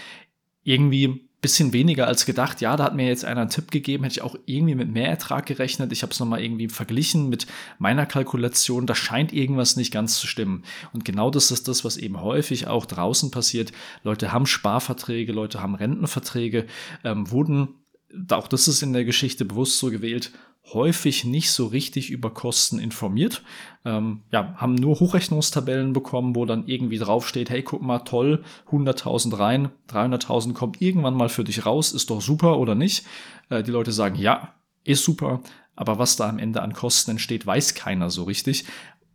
irgendwie bisschen weniger als gedacht. Ja, da hat mir jetzt einer einen Tipp gegeben, hätte ich auch irgendwie mit mehr Ertrag gerechnet. Ich habe es nochmal irgendwie verglichen mit meiner Kalkulation. Da scheint irgendwas nicht ganz zu stimmen. Und genau das ist das, was eben häufig auch draußen passiert. Leute haben Sparverträge, Leute haben Rentenverträge, ähm, wurden, auch das ist in der Geschichte bewusst so gewählt, häufig nicht so richtig über Kosten informiert. Ähm, ja, haben nur Hochrechnungstabellen bekommen, wo dann irgendwie draufsteht, hey, guck mal, toll, 100.000 rein, 300.000 kommt irgendwann mal für dich raus, ist doch super oder nicht? Äh, die Leute sagen, ja, ist super, aber was da am Ende an Kosten entsteht, weiß keiner so richtig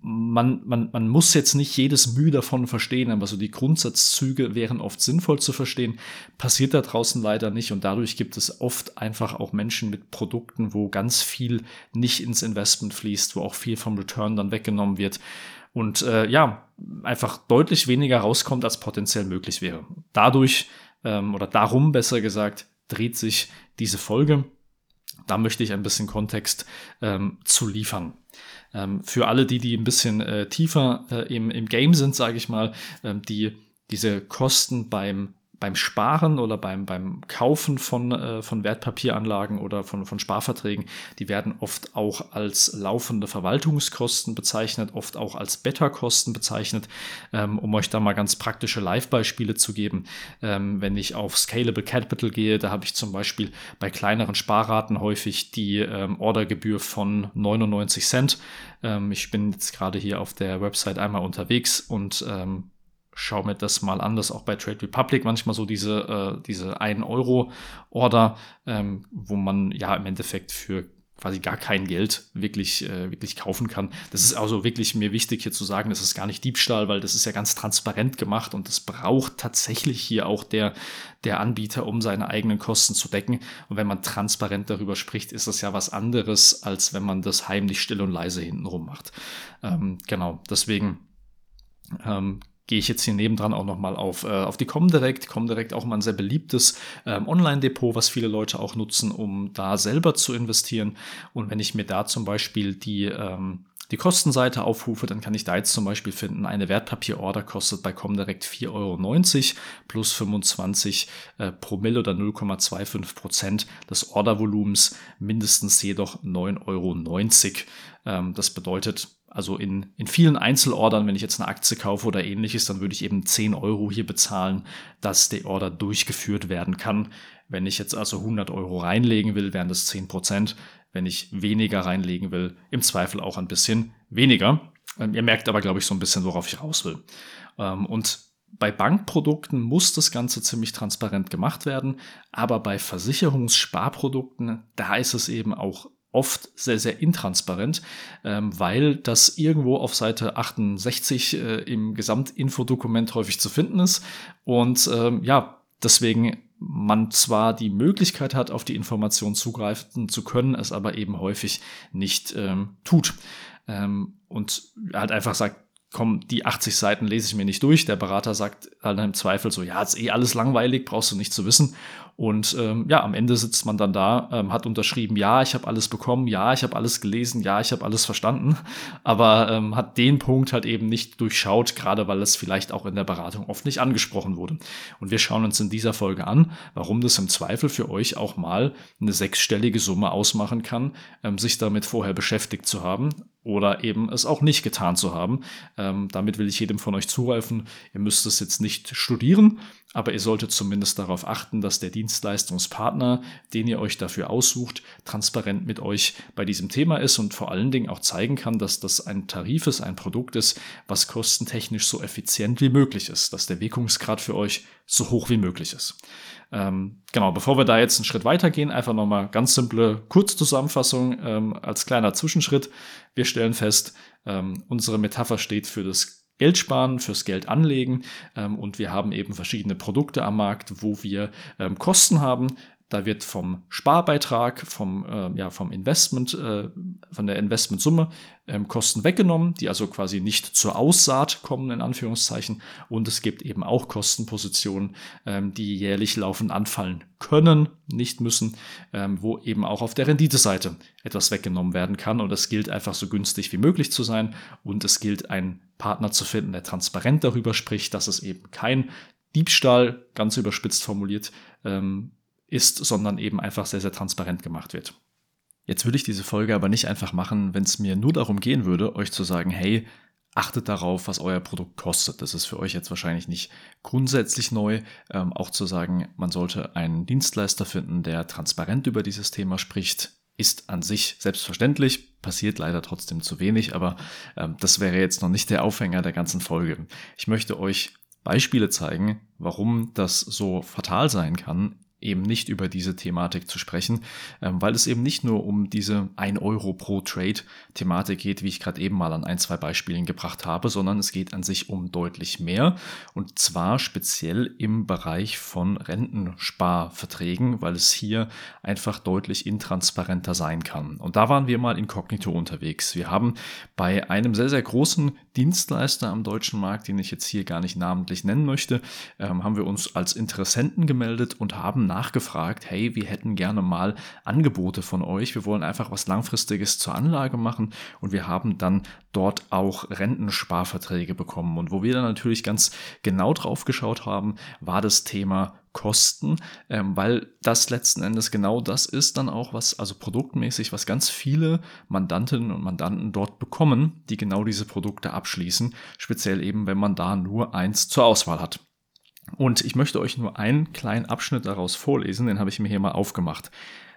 man, man, man muss jetzt nicht jedes Mühe davon verstehen, aber so die Grundsatzzüge wären oft sinnvoll zu verstehen. Passiert da draußen leider nicht und dadurch gibt es oft einfach auch Menschen mit Produkten, wo ganz viel nicht ins Investment fließt, wo auch viel vom Return dann weggenommen wird und äh, ja, einfach deutlich weniger rauskommt, als potenziell möglich wäre. Dadurch ähm, oder darum besser gesagt, dreht sich diese Folge. Da möchte ich ein bisschen Kontext ähm, zu liefern. Ähm, für alle, die, die ein bisschen äh, tiefer äh, im, im Game sind, sage ich mal, ähm, die diese Kosten beim beim Sparen oder beim, beim Kaufen von, äh, von Wertpapieranlagen oder von, von Sparverträgen, die werden oft auch als laufende Verwaltungskosten bezeichnet, oft auch als Beta-Kosten bezeichnet. Ähm, um euch da mal ganz praktische Live-Beispiele zu geben, ähm, wenn ich auf Scalable Capital gehe, da habe ich zum Beispiel bei kleineren Sparraten häufig die ähm, Ordergebühr von 99 Cent. Ähm, ich bin jetzt gerade hier auf der Website einmal unterwegs und ähm, schau mir das mal an, das auch bei Trade Republic manchmal so diese, äh, diese 1-Euro-Order, ähm, wo man ja im Endeffekt für quasi gar kein Geld wirklich, äh, wirklich kaufen kann. Das ist also wirklich mir wichtig hier zu sagen, das ist gar nicht Diebstahl, weil das ist ja ganz transparent gemacht und das braucht tatsächlich hier auch der, der Anbieter, um seine eigenen Kosten zu decken. Und wenn man transparent darüber spricht, ist das ja was anderes, als wenn man das heimlich still und leise hintenrum macht. Ähm, genau, deswegen ähm, gehe ich jetzt hier nebendran auch nochmal auf, äh, auf die Comdirect. Comdirect auch mal ein sehr beliebtes ähm, Online-Depot, was viele Leute auch nutzen, um da selber zu investieren. Und wenn ich mir da zum Beispiel die, ähm, die Kostenseite aufrufe, dann kann ich da jetzt zum Beispiel finden, eine Wertpapierorder kostet bei Comdirect 4,90 Euro plus 25 äh, Promille oder 0,25 Prozent des Ordervolumens, mindestens jedoch 9,90 Euro. Ähm, das bedeutet, also in, in vielen Einzelordern, wenn ich jetzt eine Aktie kaufe oder ähnliches, dann würde ich eben 10 Euro hier bezahlen, dass der Order durchgeführt werden kann. Wenn ich jetzt also 100 Euro reinlegen will, wären das 10 Prozent. Wenn ich weniger reinlegen will, im Zweifel auch ein bisschen weniger. Ähm, ihr merkt aber, glaube ich, so ein bisschen, worauf ich raus will. Ähm, und bei Bankprodukten muss das Ganze ziemlich transparent gemacht werden, aber bei Versicherungssparprodukten, da ist es eben auch oft sehr, sehr intransparent, ähm, weil das irgendwo auf Seite 68 äh, im Gesamtinfodokument häufig zu finden ist. Und ähm, ja, deswegen man zwar die Möglichkeit hat, auf die Information zugreifen zu können, es aber eben häufig nicht ähm, tut. Ähm, und halt einfach sagt, komm, die 80 Seiten lese ich mir nicht durch. Der Berater sagt halt im Zweifel so, ja, ist eh alles langweilig, brauchst du nicht zu wissen. Und ähm, ja, am Ende sitzt man dann da, ähm, hat unterschrieben, ja, ich habe alles bekommen, ja, ich habe alles gelesen, ja, ich habe alles verstanden, *laughs* aber ähm, hat den Punkt halt eben nicht durchschaut, gerade weil es vielleicht auch in der Beratung oft nicht angesprochen wurde. Und wir schauen uns in dieser Folge an, warum das im Zweifel für euch auch mal eine sechsstellige Summe ausmachen kann, ähm, sich damit vorher beschäftigt zu haben oder eben es auch nicht getan zu haben. Ähm, damit will ich jedem von euch zuhelfen. Ihr müsst es jetzt nicht studieren, aber ihr solltet zumindest darauf achten, dass der Dienstleistungspartner, den ihr euch dafür aussucht, transparent mit euch bei diesem Thema ist und vor allen Dingen auch zeigen kann, dass das ein Tarif ist, ein Produkt ist, was kostentechnisch so effizient wie möglich ist, dass der Wirkungsgrad für euch so hoch wie möglich ist. Ähm, genau, bevor wir da jetzt einen Schritt weitergehen, einfach nochmal ganz simple Kurzzusammenfassung ähm, als kleiner Zwischenschritt. Wir stellen fest, ähm, unsere Metapher steht für das Geld sparen, fürs Geld anlegen ähm, und wir haben eben verschiedene Produkte am Markt, wo wir ähm, Kosten haben, da wird vom Sparbeitrag, vom, äh, ja, vom Investment, äh, von der Investmentsumme ähm, Kosten weggenommen, die also quasi nicht zur Aussaat kommen, in Anführungszeichen. Und es gibt eben auch Kostenpositionen, ähm, die jährlich laufend anfallen können, nicht müssen, ähm, wo eben auch auf der Renditeseite etwas weggenommen werden kann. Und es gilt einfach so günstig wie möglich zu sein. Und es gilt, einen Partner zu finden, der transparent darüber spricht, dass es eben kein Diebstahl, ganz überspitzt formuliert, ähm, ist, sondern eben einfach sehr, sehr transparent gemacht wird. Jetzt würde ich diese Folge aber nicht einfach machen, wenn es mir nur darum gehen würde, euch zu sagen, hey, achtet darauf, was euer Produkt kostet. Das ist für euch jetzt wahrscheinlich nicht grundsätzlich neu. Ähm, auch zu sagen, man sollte einen Dienstleister finden, der transparent über dieses Thema spricht, ist an sich selbstverständlich, passiert leider trotzdem zu wenig, aber ähm, das wäre jetzt noch nicht der Aufhänger der ganzen Folge. Ich möchte euch Beispiele zeigen, warum das so fatal sein kann, eben nicht über diese Thematik zu sprechen, ähm, weil es eben nicht nur um diese 1 Euro pro Trade Thematik geht, wie ich gerade eben mal an ein, zwei Beispielen gebracht habe, sondern es geht an sich um deutlich mehr und zwar speziell im Bereich von Rentensparverträgen, weil es hier einfach deutlich intransparenter sein kann. Und da waren wir mal inkognito unterwegs. Wir haben bei einem sehr, sehr großen Dienstleister am deutschen Markt, den ich jetzt hier gar nicht namentlich nennen möchte, ähm, haben wir uns als Interessenten gemeldet und haben nachgefragt, hey, wir hätten gerne mal Angebote von euch. Wir wollen einfach was Langfristiges zur Anlage machen und wir haben dann dort auch Rentensparverträge bekommen. Und wo wir dann natürlich ganz genau drauf geschaut haben, war das Thema Kosten, ähm, weil das letzten Endes genau das ist dann auch was, also produktmäßig, was ganz viele Mandantinnen und Mandanten dort bekommen, die genau diese Produkte abschließen, speziell eben, wenn man da nur eins zur Auswahl hat. Und ich möchte euch nur einen kleinen Abschnitt daraus vorlesen, den habe ich mir hier mal aufgemacht.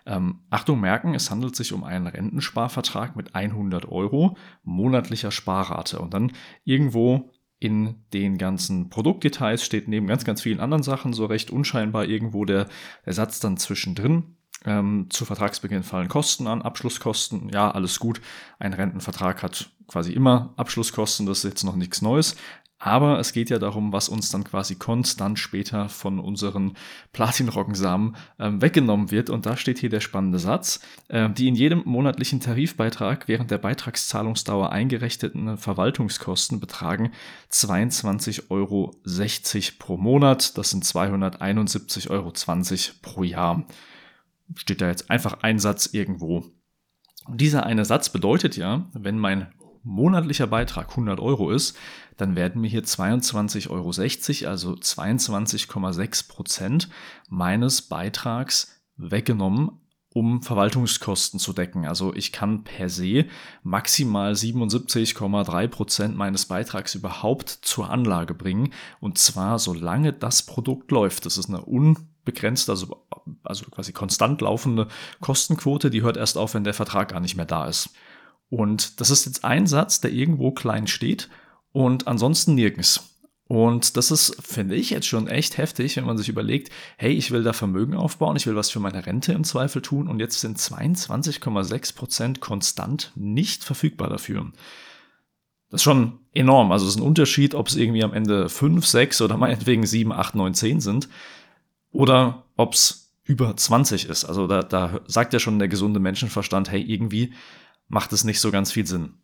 Ähm, Achtung merken, es handelt sich um einen Rentensparvertrag mit 100 Euro monatlicher Sparrate. Und dann irgendwo in den ganzen Produktdetails steht neben ganz, ganz vielen anderen Sachen so recht unscheinbar irgendwo der, der Satz dann zwischendrin. Ähm, zu Vertragsbeginn fallen Kosten an, Abschlusskosten, ja, alles gut. Ein Rentenvertrag hat quasi immer Abschlusskosten, das ist jetzt noch nichts Neues. Aber es geht ja darum, was uns dann quasi konstant später von unseren Platinroggensamen ähm, weggenommen wird. Und da steht hier der spannende Satz. Äh, die in jedem monatlichen Tarifbeitrag während der Beitragszahlungsdauer eingerechneten Verwaltungskosten betragen 22,60 Euro pro Monat. Das sind 271,20 Euro pro Jahr. Steht da jetzt einfach ein Satz irgendwo. Und dieser eine Satz bedeutet ja, wenn mein monatlicher Beitrag 100 Euro ist, dann werden mir hier 22,60 Euro, also 22,6 Prozent meines Beitrags weggenommen, um Verwaltungskosten zu decken. Also ich kann per se maximal 77,3 Prozent meines Beitrags überhaupt zur Anlage bringen. Und zwar solange das Produkt läuft. Das ist eine unbegrenzt, also, also quasi konstant laufende Kostenquote. Die hört erst auf, wenn der Vertrag gar nicht mehr da ist. Und das ist jetzt ein Satz, der irgendwo klein steht und ansonsten nirgends. Und das ist, finde ich, jetzt schon echt heftig, wenn man sich überlegt, hey, ich will da Vermögen aufbauen, ich will was für meine Rente im Zweifel tun und jetzt sind 22,6 Prozent konstant nicht verfügbar dafür. Das ist schon enorm. Also es ist ein Unterschied, ob es irgendwie am Ende 5, 6 oder *laughs* meinetwegen 7, 8, 9, 10 sind oder ob es über 20 ist. Also da, da sagt ja schon der gesunde Menschenverstand, hey, irgendwie macht es nicht so ganz viel Sinn.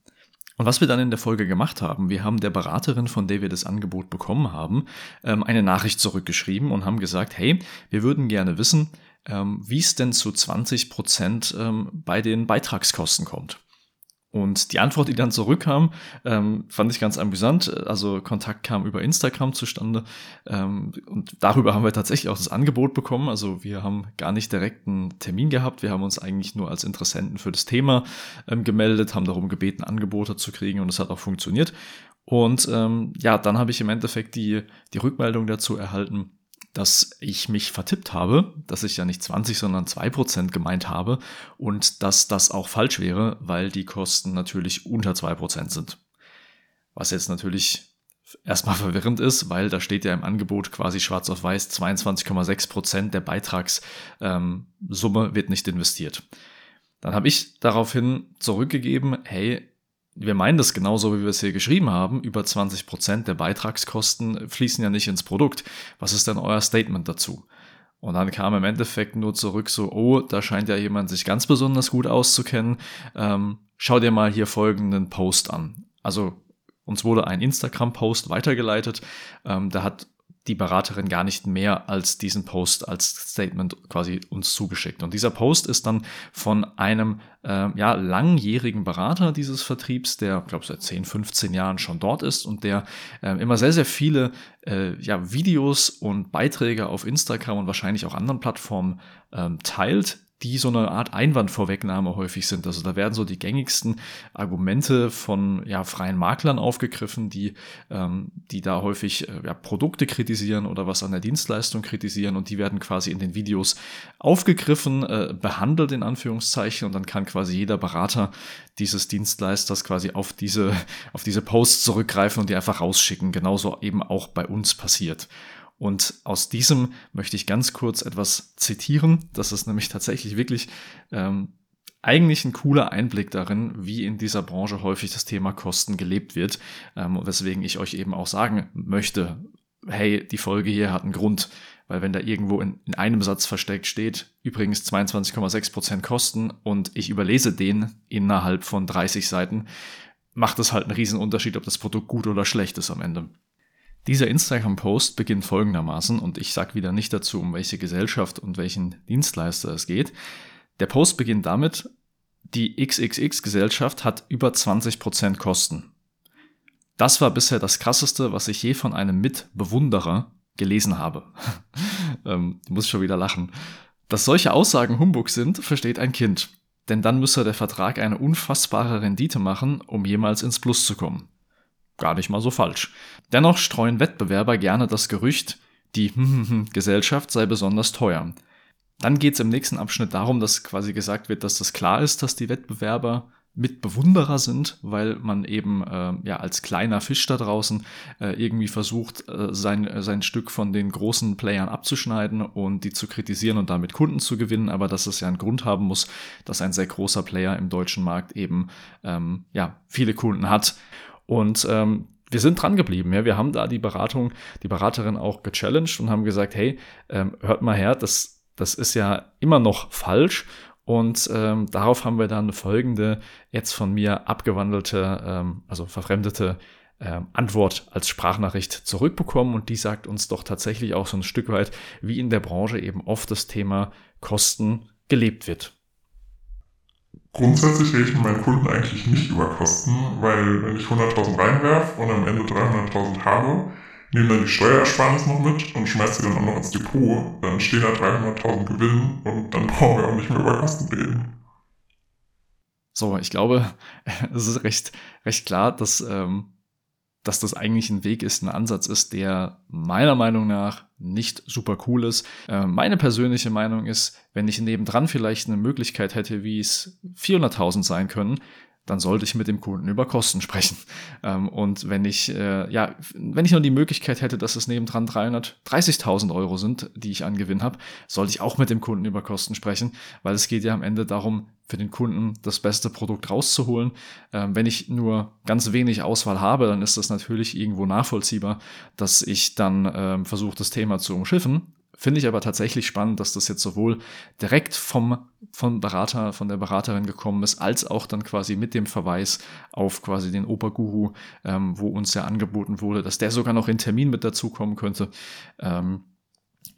Und was wir dann in der Folge gemacht haben, wir haben der Beraterin, von der wir das Angebot bekommen haben, ähm, eine Nachricht zurückgeschrieben und haben gesagt, hey, wir würden gerne wissen, ähm, wie es denn zu 20 Prozent ähm, bei den Beitragskosten kommt. Und die Antwort, die dann zurückkam, ähm, fand ich ganz amüsant. Also Kontakt kam über Instagram zustande ähm, und darüber haben wir tatsächlich auch das Angebot bekommen. Also wir haben gar nicht direkt einen Termin gehabt. Wir haben uns eigentlich nur als Interessenten für das Thema ähm, gemeldet, haben darum gebeten, Angebote zu kriegen und es hat auch funktioniert. Und ähm, ja, dann habe ich im Endeffekt die, die Rückmeldung dazu erhalten, dass ich mich vertippt habe, dass ich ja nicht 20, sondern 2% gemeint habe und dass das auch falsch wäre, weil die Kosten natürlich unter 2% sind. Was jetzt natürlich erstmal *laughs* verwirrend ist, weil da steht ja im Angebot quasi schwarz auf weiß, 22,6% der Beitragssumme ähm, wird nicht investiert. Dann habe ich daraufhin zurückgegeben, hey, wir meinen das genauso, wie wir es hier geschrieben haben. Über 20 Prozent der Beitragskosten fließen ja nicht ins Produkt. Was ist denn euer Statement dazu? Und dann kam im Endeffekt nur zurück so, oh, da scheint ja jemand sich ganz besonders gut auszukennen. Ähm, schau dir mal hier folgenden Post an. Also uns wurde ein Instagram-Post weitergeleitet. Ähm, da hat die Beraterin gar nicht mehr als diesen Post als Statement quasi uns zugeschickt. Und dieser Post ist dann von einem äh, ja, langjährigen Berater dieses Vertriebs, der, glaube seit 10, 15 Jahren schon dort ist und der äh, immer sehr, sehr viele äh, ja, Videos und Beiträge auf Instagram und wahrscheinlich auch anderen Plattformen ähm, teilt, die so eine Art Einwandvorwegnahme häufig sind. Also da werden so die gängigsten Argumente von ja, freien Maklern aufgegriffen, die, ähm, die da häufig äh, ja, Produkte kritisieren oder was an der Dienstleistung kritisieren und die werden quasi in den Videos aufgegriffen, äh, behandelt in Anführungszeichen und dann kann quasi jeder Berater dieses Dienstleisters quasi auf diese, auf diese Posts zurückgreifen und die einfach rausschicken. Genauso eben auch bei uns passiert. Und aus diesem möchte ich ganz kurz etwas zitieren. Das ist nämlich tatsächlich wirklich ähm, eigentlich ein cooler Einblick darin, wie in dieser Branche häufig das Thema Kosten gelebt wird. Ähm, weswegen ich euch eben auch sagen möchte, hey, die Folge hier hat einen Grund. Weil wenn da irgendwo in, in einem Satz versteckt steht, übrigens 22,6 Prozent Kosten und ich überlese den innerhalb von 30 Seiten, macht es halt einen riesen Unterschied, ob das Produkt gut oder schlecht ist am Ende. Dieser Instagram-Post beginnt folgendermaßen und ich sage wieder nicht dazu, um welche Gesellschaft und welchen Dienstleister es geht. Der Post beginnt damit, die XXX-Gesellschaft hat über 20% Kosten. Das war bisher das Krasseste, was ich je von einem Mitbewunderer gelesen habe. *laughs* ähm, muss schon wieder lachen. Dass solche Aussagen Humbug sind, versteht ein Kind. Denn dann müsse der Vertrag eine unfassbare Rendite machen, um jemals ins Plus zu kommen gar nicht mal so falsch. Dennoch streuen Wettbewerber gerne das Gerücht, die Gesellschaft sei besonders teuer. Dann geht es im nächsten Abschnitt darum, dass quasi gesagt wird, dass das klar ist, dass die Wettbewerber Mitbewunderer sind, weil man eben äh, ja als kleiner Fisch da draußen äh, irgendwie versucht, äh, sein, äh, sein Stück von den großen Playern abzuschneiden und die zu kritisieren und damit Kunden zu gewinnen, aber dass es ja einen Grund haben muss, dass ein sehr großer Player im deutschen Markt eben ähm, ja viele Kunden hat und ähm, wir sind dran geblieben. Ja. Wir haben da die Beratung, die Beraterin auch gechallenged und haben gesagt, hey, ähm, hört mal her, das, das ist ja immer noch falsch. Und ähm, darauf haben wir dann folgende, jetzt von mir abgewandelte, ähm, also verfremdete ähm, Antwort als Sprachnachricht zurückbekommen. Und die sagt uns doch tatsächlich auch so ein Stück weit, wie in der Branche eben oft das Thema Kosten gelebt wird. Grundsätzlich rede ich mit meinen Kunden eigentlich nicht über Kosten, weil wenn ich 100.000 reinwerfe und am Ende 300.000 habe, nehme dann die Steuerersparnis noch mit und schmeiße sie dann auch noch ins Depot, dann stehen da 300.000 Gewinn und dann *laughs* brauchen wir auch nicht mehr über Kosten reden. So, ich glaube, *laughs* es ist recht, recht klar, dass ähm, dass das eigentlich ein Weg ist, ein Ansatz ist, der meiner Meinung nach nicht super cool ist. Äh, meine persönliche Meinung ist, wenn ich nebendran vielleicht eine Möglichkeit hätte, wie es 400.000 sein können, dann sollte ich mit dem Kunden über Kosten sprechen. *laughs* Ähm, und wenn ich, äh, ja, wenn ich nur die Möglichkeit hätte, dass es nebendran 330.000 Euro sind, die ich an Gewinn habe, sollte ich auch mit dem Kunden über Kosten sprechen, weil es geht ja am Ende darum, für den Kunden das beste Produkt rauszuholen. Ähm, wenn ich nur ganz wenig Auswahl habe, dann ist das natürlich irgendwo nachvollziehbar, dass ich dann ähm, versuche, das Thema zu umschiffen. Finde ich aber tatsächlich spannend, dass das jetzt sowohl direkt vom, vom Berater, von der Beraterin gekommen ist, als auch dann quasi mit dem Verweis auf quasi den Operguru, ähm, wo uns ja angeboten wurde, dass der sogar noch in Termin mit dazukommen könnte. Ähm,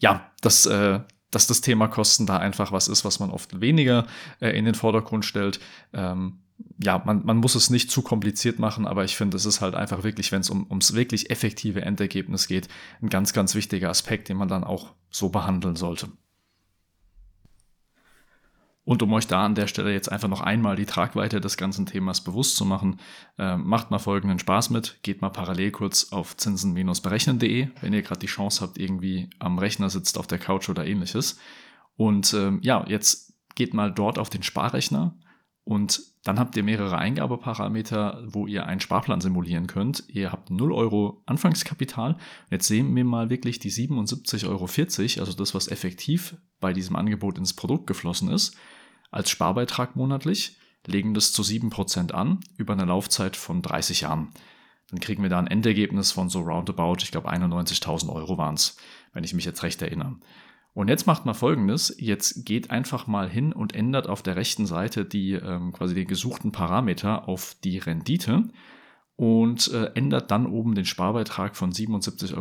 ja, das, äh, dass das Thema Kosten da einfach was ist, was man oft weniger äh, in den Vordergrund stellt. Ähm, ja, man, man muss es nicht zu kompliziert machen, aber ich finde, es ist halt einfach wirklich, wenn es um, ums wirklich effektive Endergebnis geht, ein ganz, ganz wichtiger Aspekt, den man dann auch so behandeln sollte. Und um euch da an der Stelle jetzt einfach noch einmal die Tragweite des ganzen Themas bewusst zu machen, äh, macht mal folgenden Spaß mit. Geht mal parallel kurz auf zinsen-berechnen.de, wenn ihr gerade die Chance habt, irgendwie am Rechner sitzt, auf der Couch oder ähnliches. Und ähm, ja, jetzt geht mal dort auf den Sparrechner und dann habt ihr mehrere Eingabeparameter, wo ihr einen Sparplan simulieren könnt. Ihr habt 0 Euro Anfangskapital. Jetzt sehen wir mal wirklich die 77,40 Euro, also das, was effektiv bei diesem Angebot ins Produkt geflossen ist, als Sparbeitrag monatlich, legen das zu 7% an über eine Laufzeit von 30 Jahren. Dann kriegen wir da ein Endergebnis von so roundabout, ich glaube 91.000 Euro waren es, wenn ich mich jetzt recht erinnere. Und jetzt macht mal folgendes: Jetzt geht einfach mal hin und ändert auf der rechten Seite die ähm, quasi den gesuchten Parameter auf die Rendite und äh, ändert dann oben den Sparbeitrag von 77,40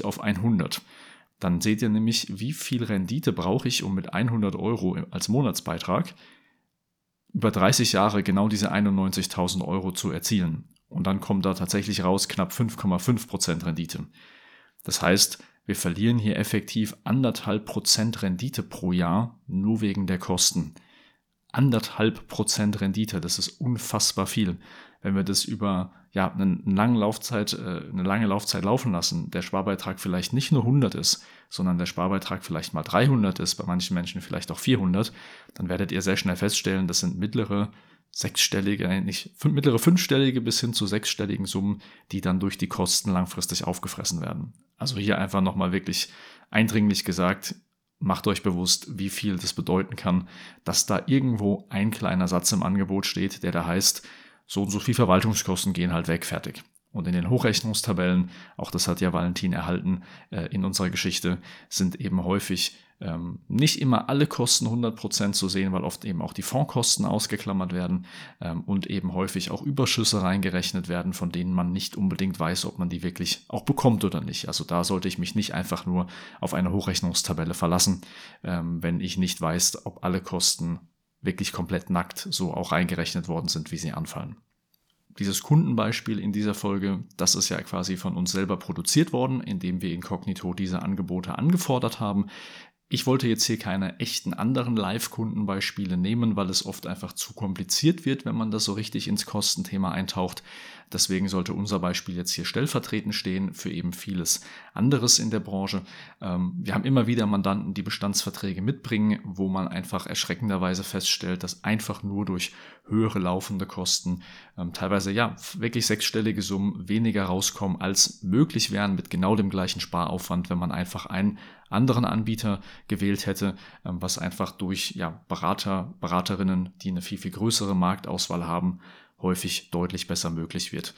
Euro auf 100. Dann seht ihr nämlich, wie viel Rendite brauche ich, um mit 100 Euro als Monatsbeitrag über 30 Jahre genau diese 91.000 Euro zu erzielen. Und dann kommt da tatsächlich raus knapp 5,5% Rendite. Das heißt, wir verlieren hier effektiv anderthalb Prozent Rendite pro Jahr nur wegen der Kosten. Anderthalb Prozent Rendite, das ist unfassbar viel. Wenn wir das über ja, eine, lange Laufzeit, äh, eine lange Laufzeit laufen lassen, der Sparbeitrag vielleicht nicht nur 100 ist, sondern der Sparbeitrag vielleicht mal 300 ist, bei manchen Menschen vielleicht auch 400, dann werdet ihr sehr schnell feststellen, das sind mittlere sechsstellige, nicht mittlere fünfstellige bis hin zu sechsstelligen Summen, die dann durch die Kosten langfristig aufgefressen werden. Also hier einfach nochmal wirklich eindringlich gesagt, macht euch bewusst, wie viel das bedeuten kann, dass da irgendwo ein kleiner Satz im Angebot steht, der da heißt, so und so viel Verwaltungskosten gehen halt weg, fertig. Und in den Hochrechnungstabellen, auch das hat ja Valentin erhalten äh, in unserer Geschichte, sind eben häufig ähm, nicht immer alle Kosten 100% zu sehen, weil oft eben auch die Fondskosten ausgeklammert werden ähm, und eben häufig auch Überschüsse reingerechnet werden, von denen man nicht unbedingt weiß, ob man die wirklich auch bekommt oder nicht. Also da sollte ich mich nicht einfach nur auf eine Hochrechnungstabelle verlassen, ähm, wenn ich nicht weiß, ob alle Kosten wirklich komplett nackt so auch reingerechnet worden sind, wie sie anfallen dieses Kundenbeispiel in dieser Folge, das ist ja quasi von uns selber produziert worden, indem wir inkognito diese Angebote angefordert haben. Ich wollte jetzt hier keine echten anderen Live-Kundenbeispiele nehmen, weil es oft einfach zu kompliziert wird, wenn man das so richtig ins Kostenthema eintaucht. Deswegen sollte unser Beispiel jetzt hier stellvertretend stehen für eben vieles anderes in der Branche. Ähm, wir haben immer wieder Mandanten, die Bestandsverträge mitbringen, wo man einfach erschreckenderweise feststellt, dass einfach nur durch höhere laufende Kosten ähm, teilweise ja wirklich sechsstellige Summen weniger rauskommen, als möglich wären mit genau dem gleichen Sparaufwand, wenn man einfach einen anderen Anbieter gewählt hätte, ähm, was einfach durch ja, Berater, Beraterinnen, die eine viel, viel größere Marktauswahl haben, häufig deutlich besser möglich wird.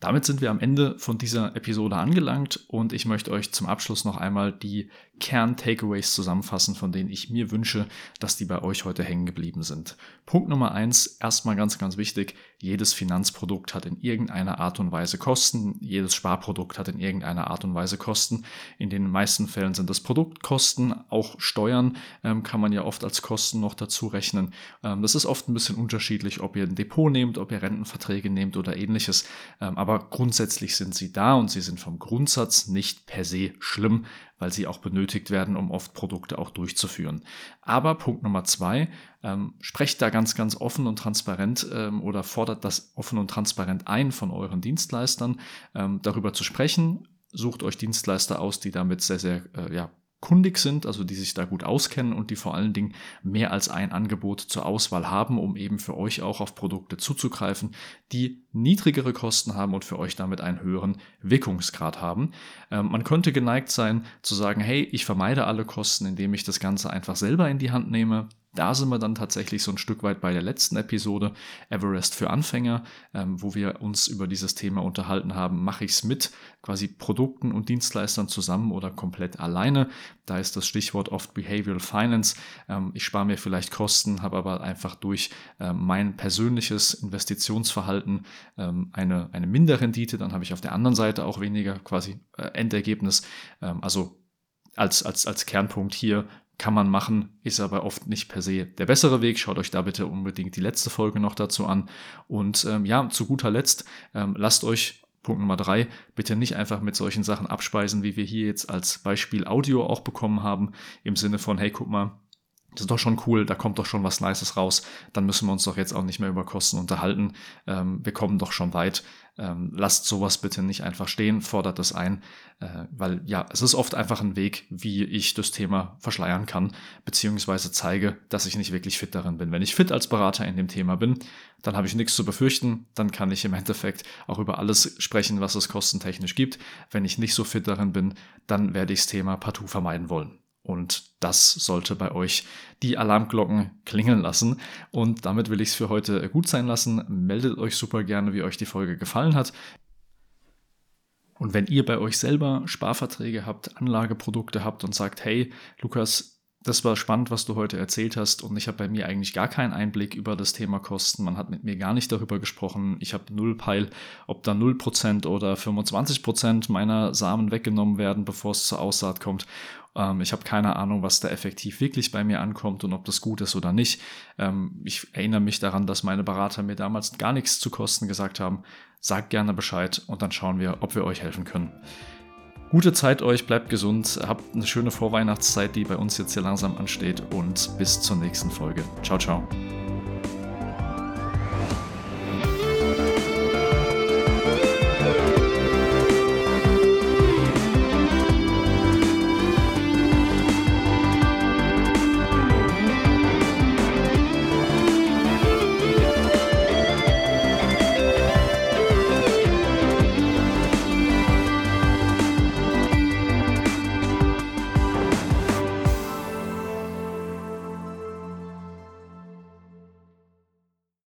Damit sind wir am Ende von dieser Episode angelangt und ich möchte euch zum Abschluss noch einmal die Kern-Takeaways zusammenfassen, von denen ich mir wünsche, dass die bei euch heute hängen geblieben sind. Punkt Nummer eins, erstmal ganz, ganz wichtig, jedes Finanzprodukt hat in irgendeiner Art und Weise Kosten, jedes Sparprodukt hat in irgendeiner Art und Weise Kosten. In den meisten Fällen sind das Produktkosten, auch Steuern ähm, kann man ja oft als Kosten noch dazu rechnen. Ähm, das ist oft ein bisschen unterschiedlich, ob ihr ein Depot nehmt, ob ihr Rentenverträge nehmt oder ähnliches, ähm, aber grundsätzlich sind sie da und sie sind vom Grundsatz nicht per se schlimm weil sie auch benötigt werden, um oft Produkte auch durchzuführen. Aber Punkt Nummer zwei, ähm, sprecht da ganz, ganz offen und transparent ähm, oder fordert das offen und transparent ein von euren Dienstleistern, ähm, darüber zu sprechen. Sucht euch Dienstleister aus, die damit sehr, sehr äh, ja, kundig sind, also die sich da gut auskennen und die vor allen Dingen mehr als ein Angebot zur Auswahl haben, um eben für euch auch auf Produkte zuzugreifen, die niedrigere Kosten haben und für euch damit einen höheren Wirkungsgrad haben. Ähm, man könnte geneigt sein zu sagen, hey, ich vermeide alle Kosten, indem ich das Ganze einfach selber in die Hand nehme. Da sind wir dann tatsächlich so ein Stück weit bei der letzten Episode, Everest für Anfänger, ähm, wo wir uns über dieses Thema unterhalten haben. Mache ich es mit quasi Produkten und Dienstleistern zusammen oder komplett alleine? Da ist das Stichwort oft Behavioral Finance. Ähm, ich spare mir vielleicht Kosten, habe aber einfach durch äh, mein persönliches Investitionsverhalten ähm, eine, eine Minderrendite. Dann habe ich auf der anderen Seite auch weniger quasi äh, Endergebnis. Ähm, also als, als, als Kernpunkt hier kann man machen, ist aber oft nicht per se der bessere Weg. Schaut euch da bitte unbedingt die letzte Folge noch dazu an. Und ähm, ja, zu guter Letzt, ähm, lasst euch Punkt Nummer drei, bitte nicht einfach mit solchen Sachen abspeisen, wie wir hier jetzt als Beispiel Audio auch bekommen haben, im Sinne von, hey, guck mal, das ist doch schon cool, da kommt doch schon was Nices raus, dann müssen wir uns doch jetzt auch nicht mehr über Kosten unterhalten. Ähm, wir kommen doch schon weit. Ähm, lasst sowas bitte nicht einfach stehen, fordert das ein, äh, weil ja, es ist oft einfach ein Weg, wie ich das Thema verschleiern kann, beziehungsweise zeige, dass ich nicht wirklich fit darin bin. Wenn ich fit als Berater in dem Thema bin, dann habe ich nichts zu befürchten, dann kann ich im *laughs* Endeffekt auch über alles sprechen, was es kostentechnisch gibt. Wenn ich nicht so fit darin bin, dann werde ich das Thema partout vermeiden wollen. Und das sollte bei euch die Alarmglocken klingeln lassen. Und damit will ich es für heute gut sein lassen. Meldet euch super gerne, wie euch die Folge gefallen hat. Und wenn ihr bei euch selber Sparverträge habt, Anlageprodukte habt und sagt, hey, Lukas, das war spannend, was du heute erzählt hast und ich habe bei mir eigentlich gar keinen Einblick über das Thema Kosten. Man hat mit mir gar nicht darüber gesprochen. Ich habe null Peil, ob da 0% oder 25% meiner Samen weggenommen werden, bevor es zur Aussaat kommt. Ähm, ich habe keine Ahnung, was da effektiv wirklich bei mir ankommt und ob das gut ist oder nicht. Ähm, ich erinnere mich daran, dass meine Berater mir damals gar nichts zu Kosten gesagt haben. Sagt gerne Bescheid und dann schauen wir, ob wir euch helfen können. Gute Zeit euch, bleibt gesund, habt eine schöne Vorweihnachtszeit, die bei uns jetzt hier langsam ansteht und bis zur nächsten Folge. Ciao, ciao.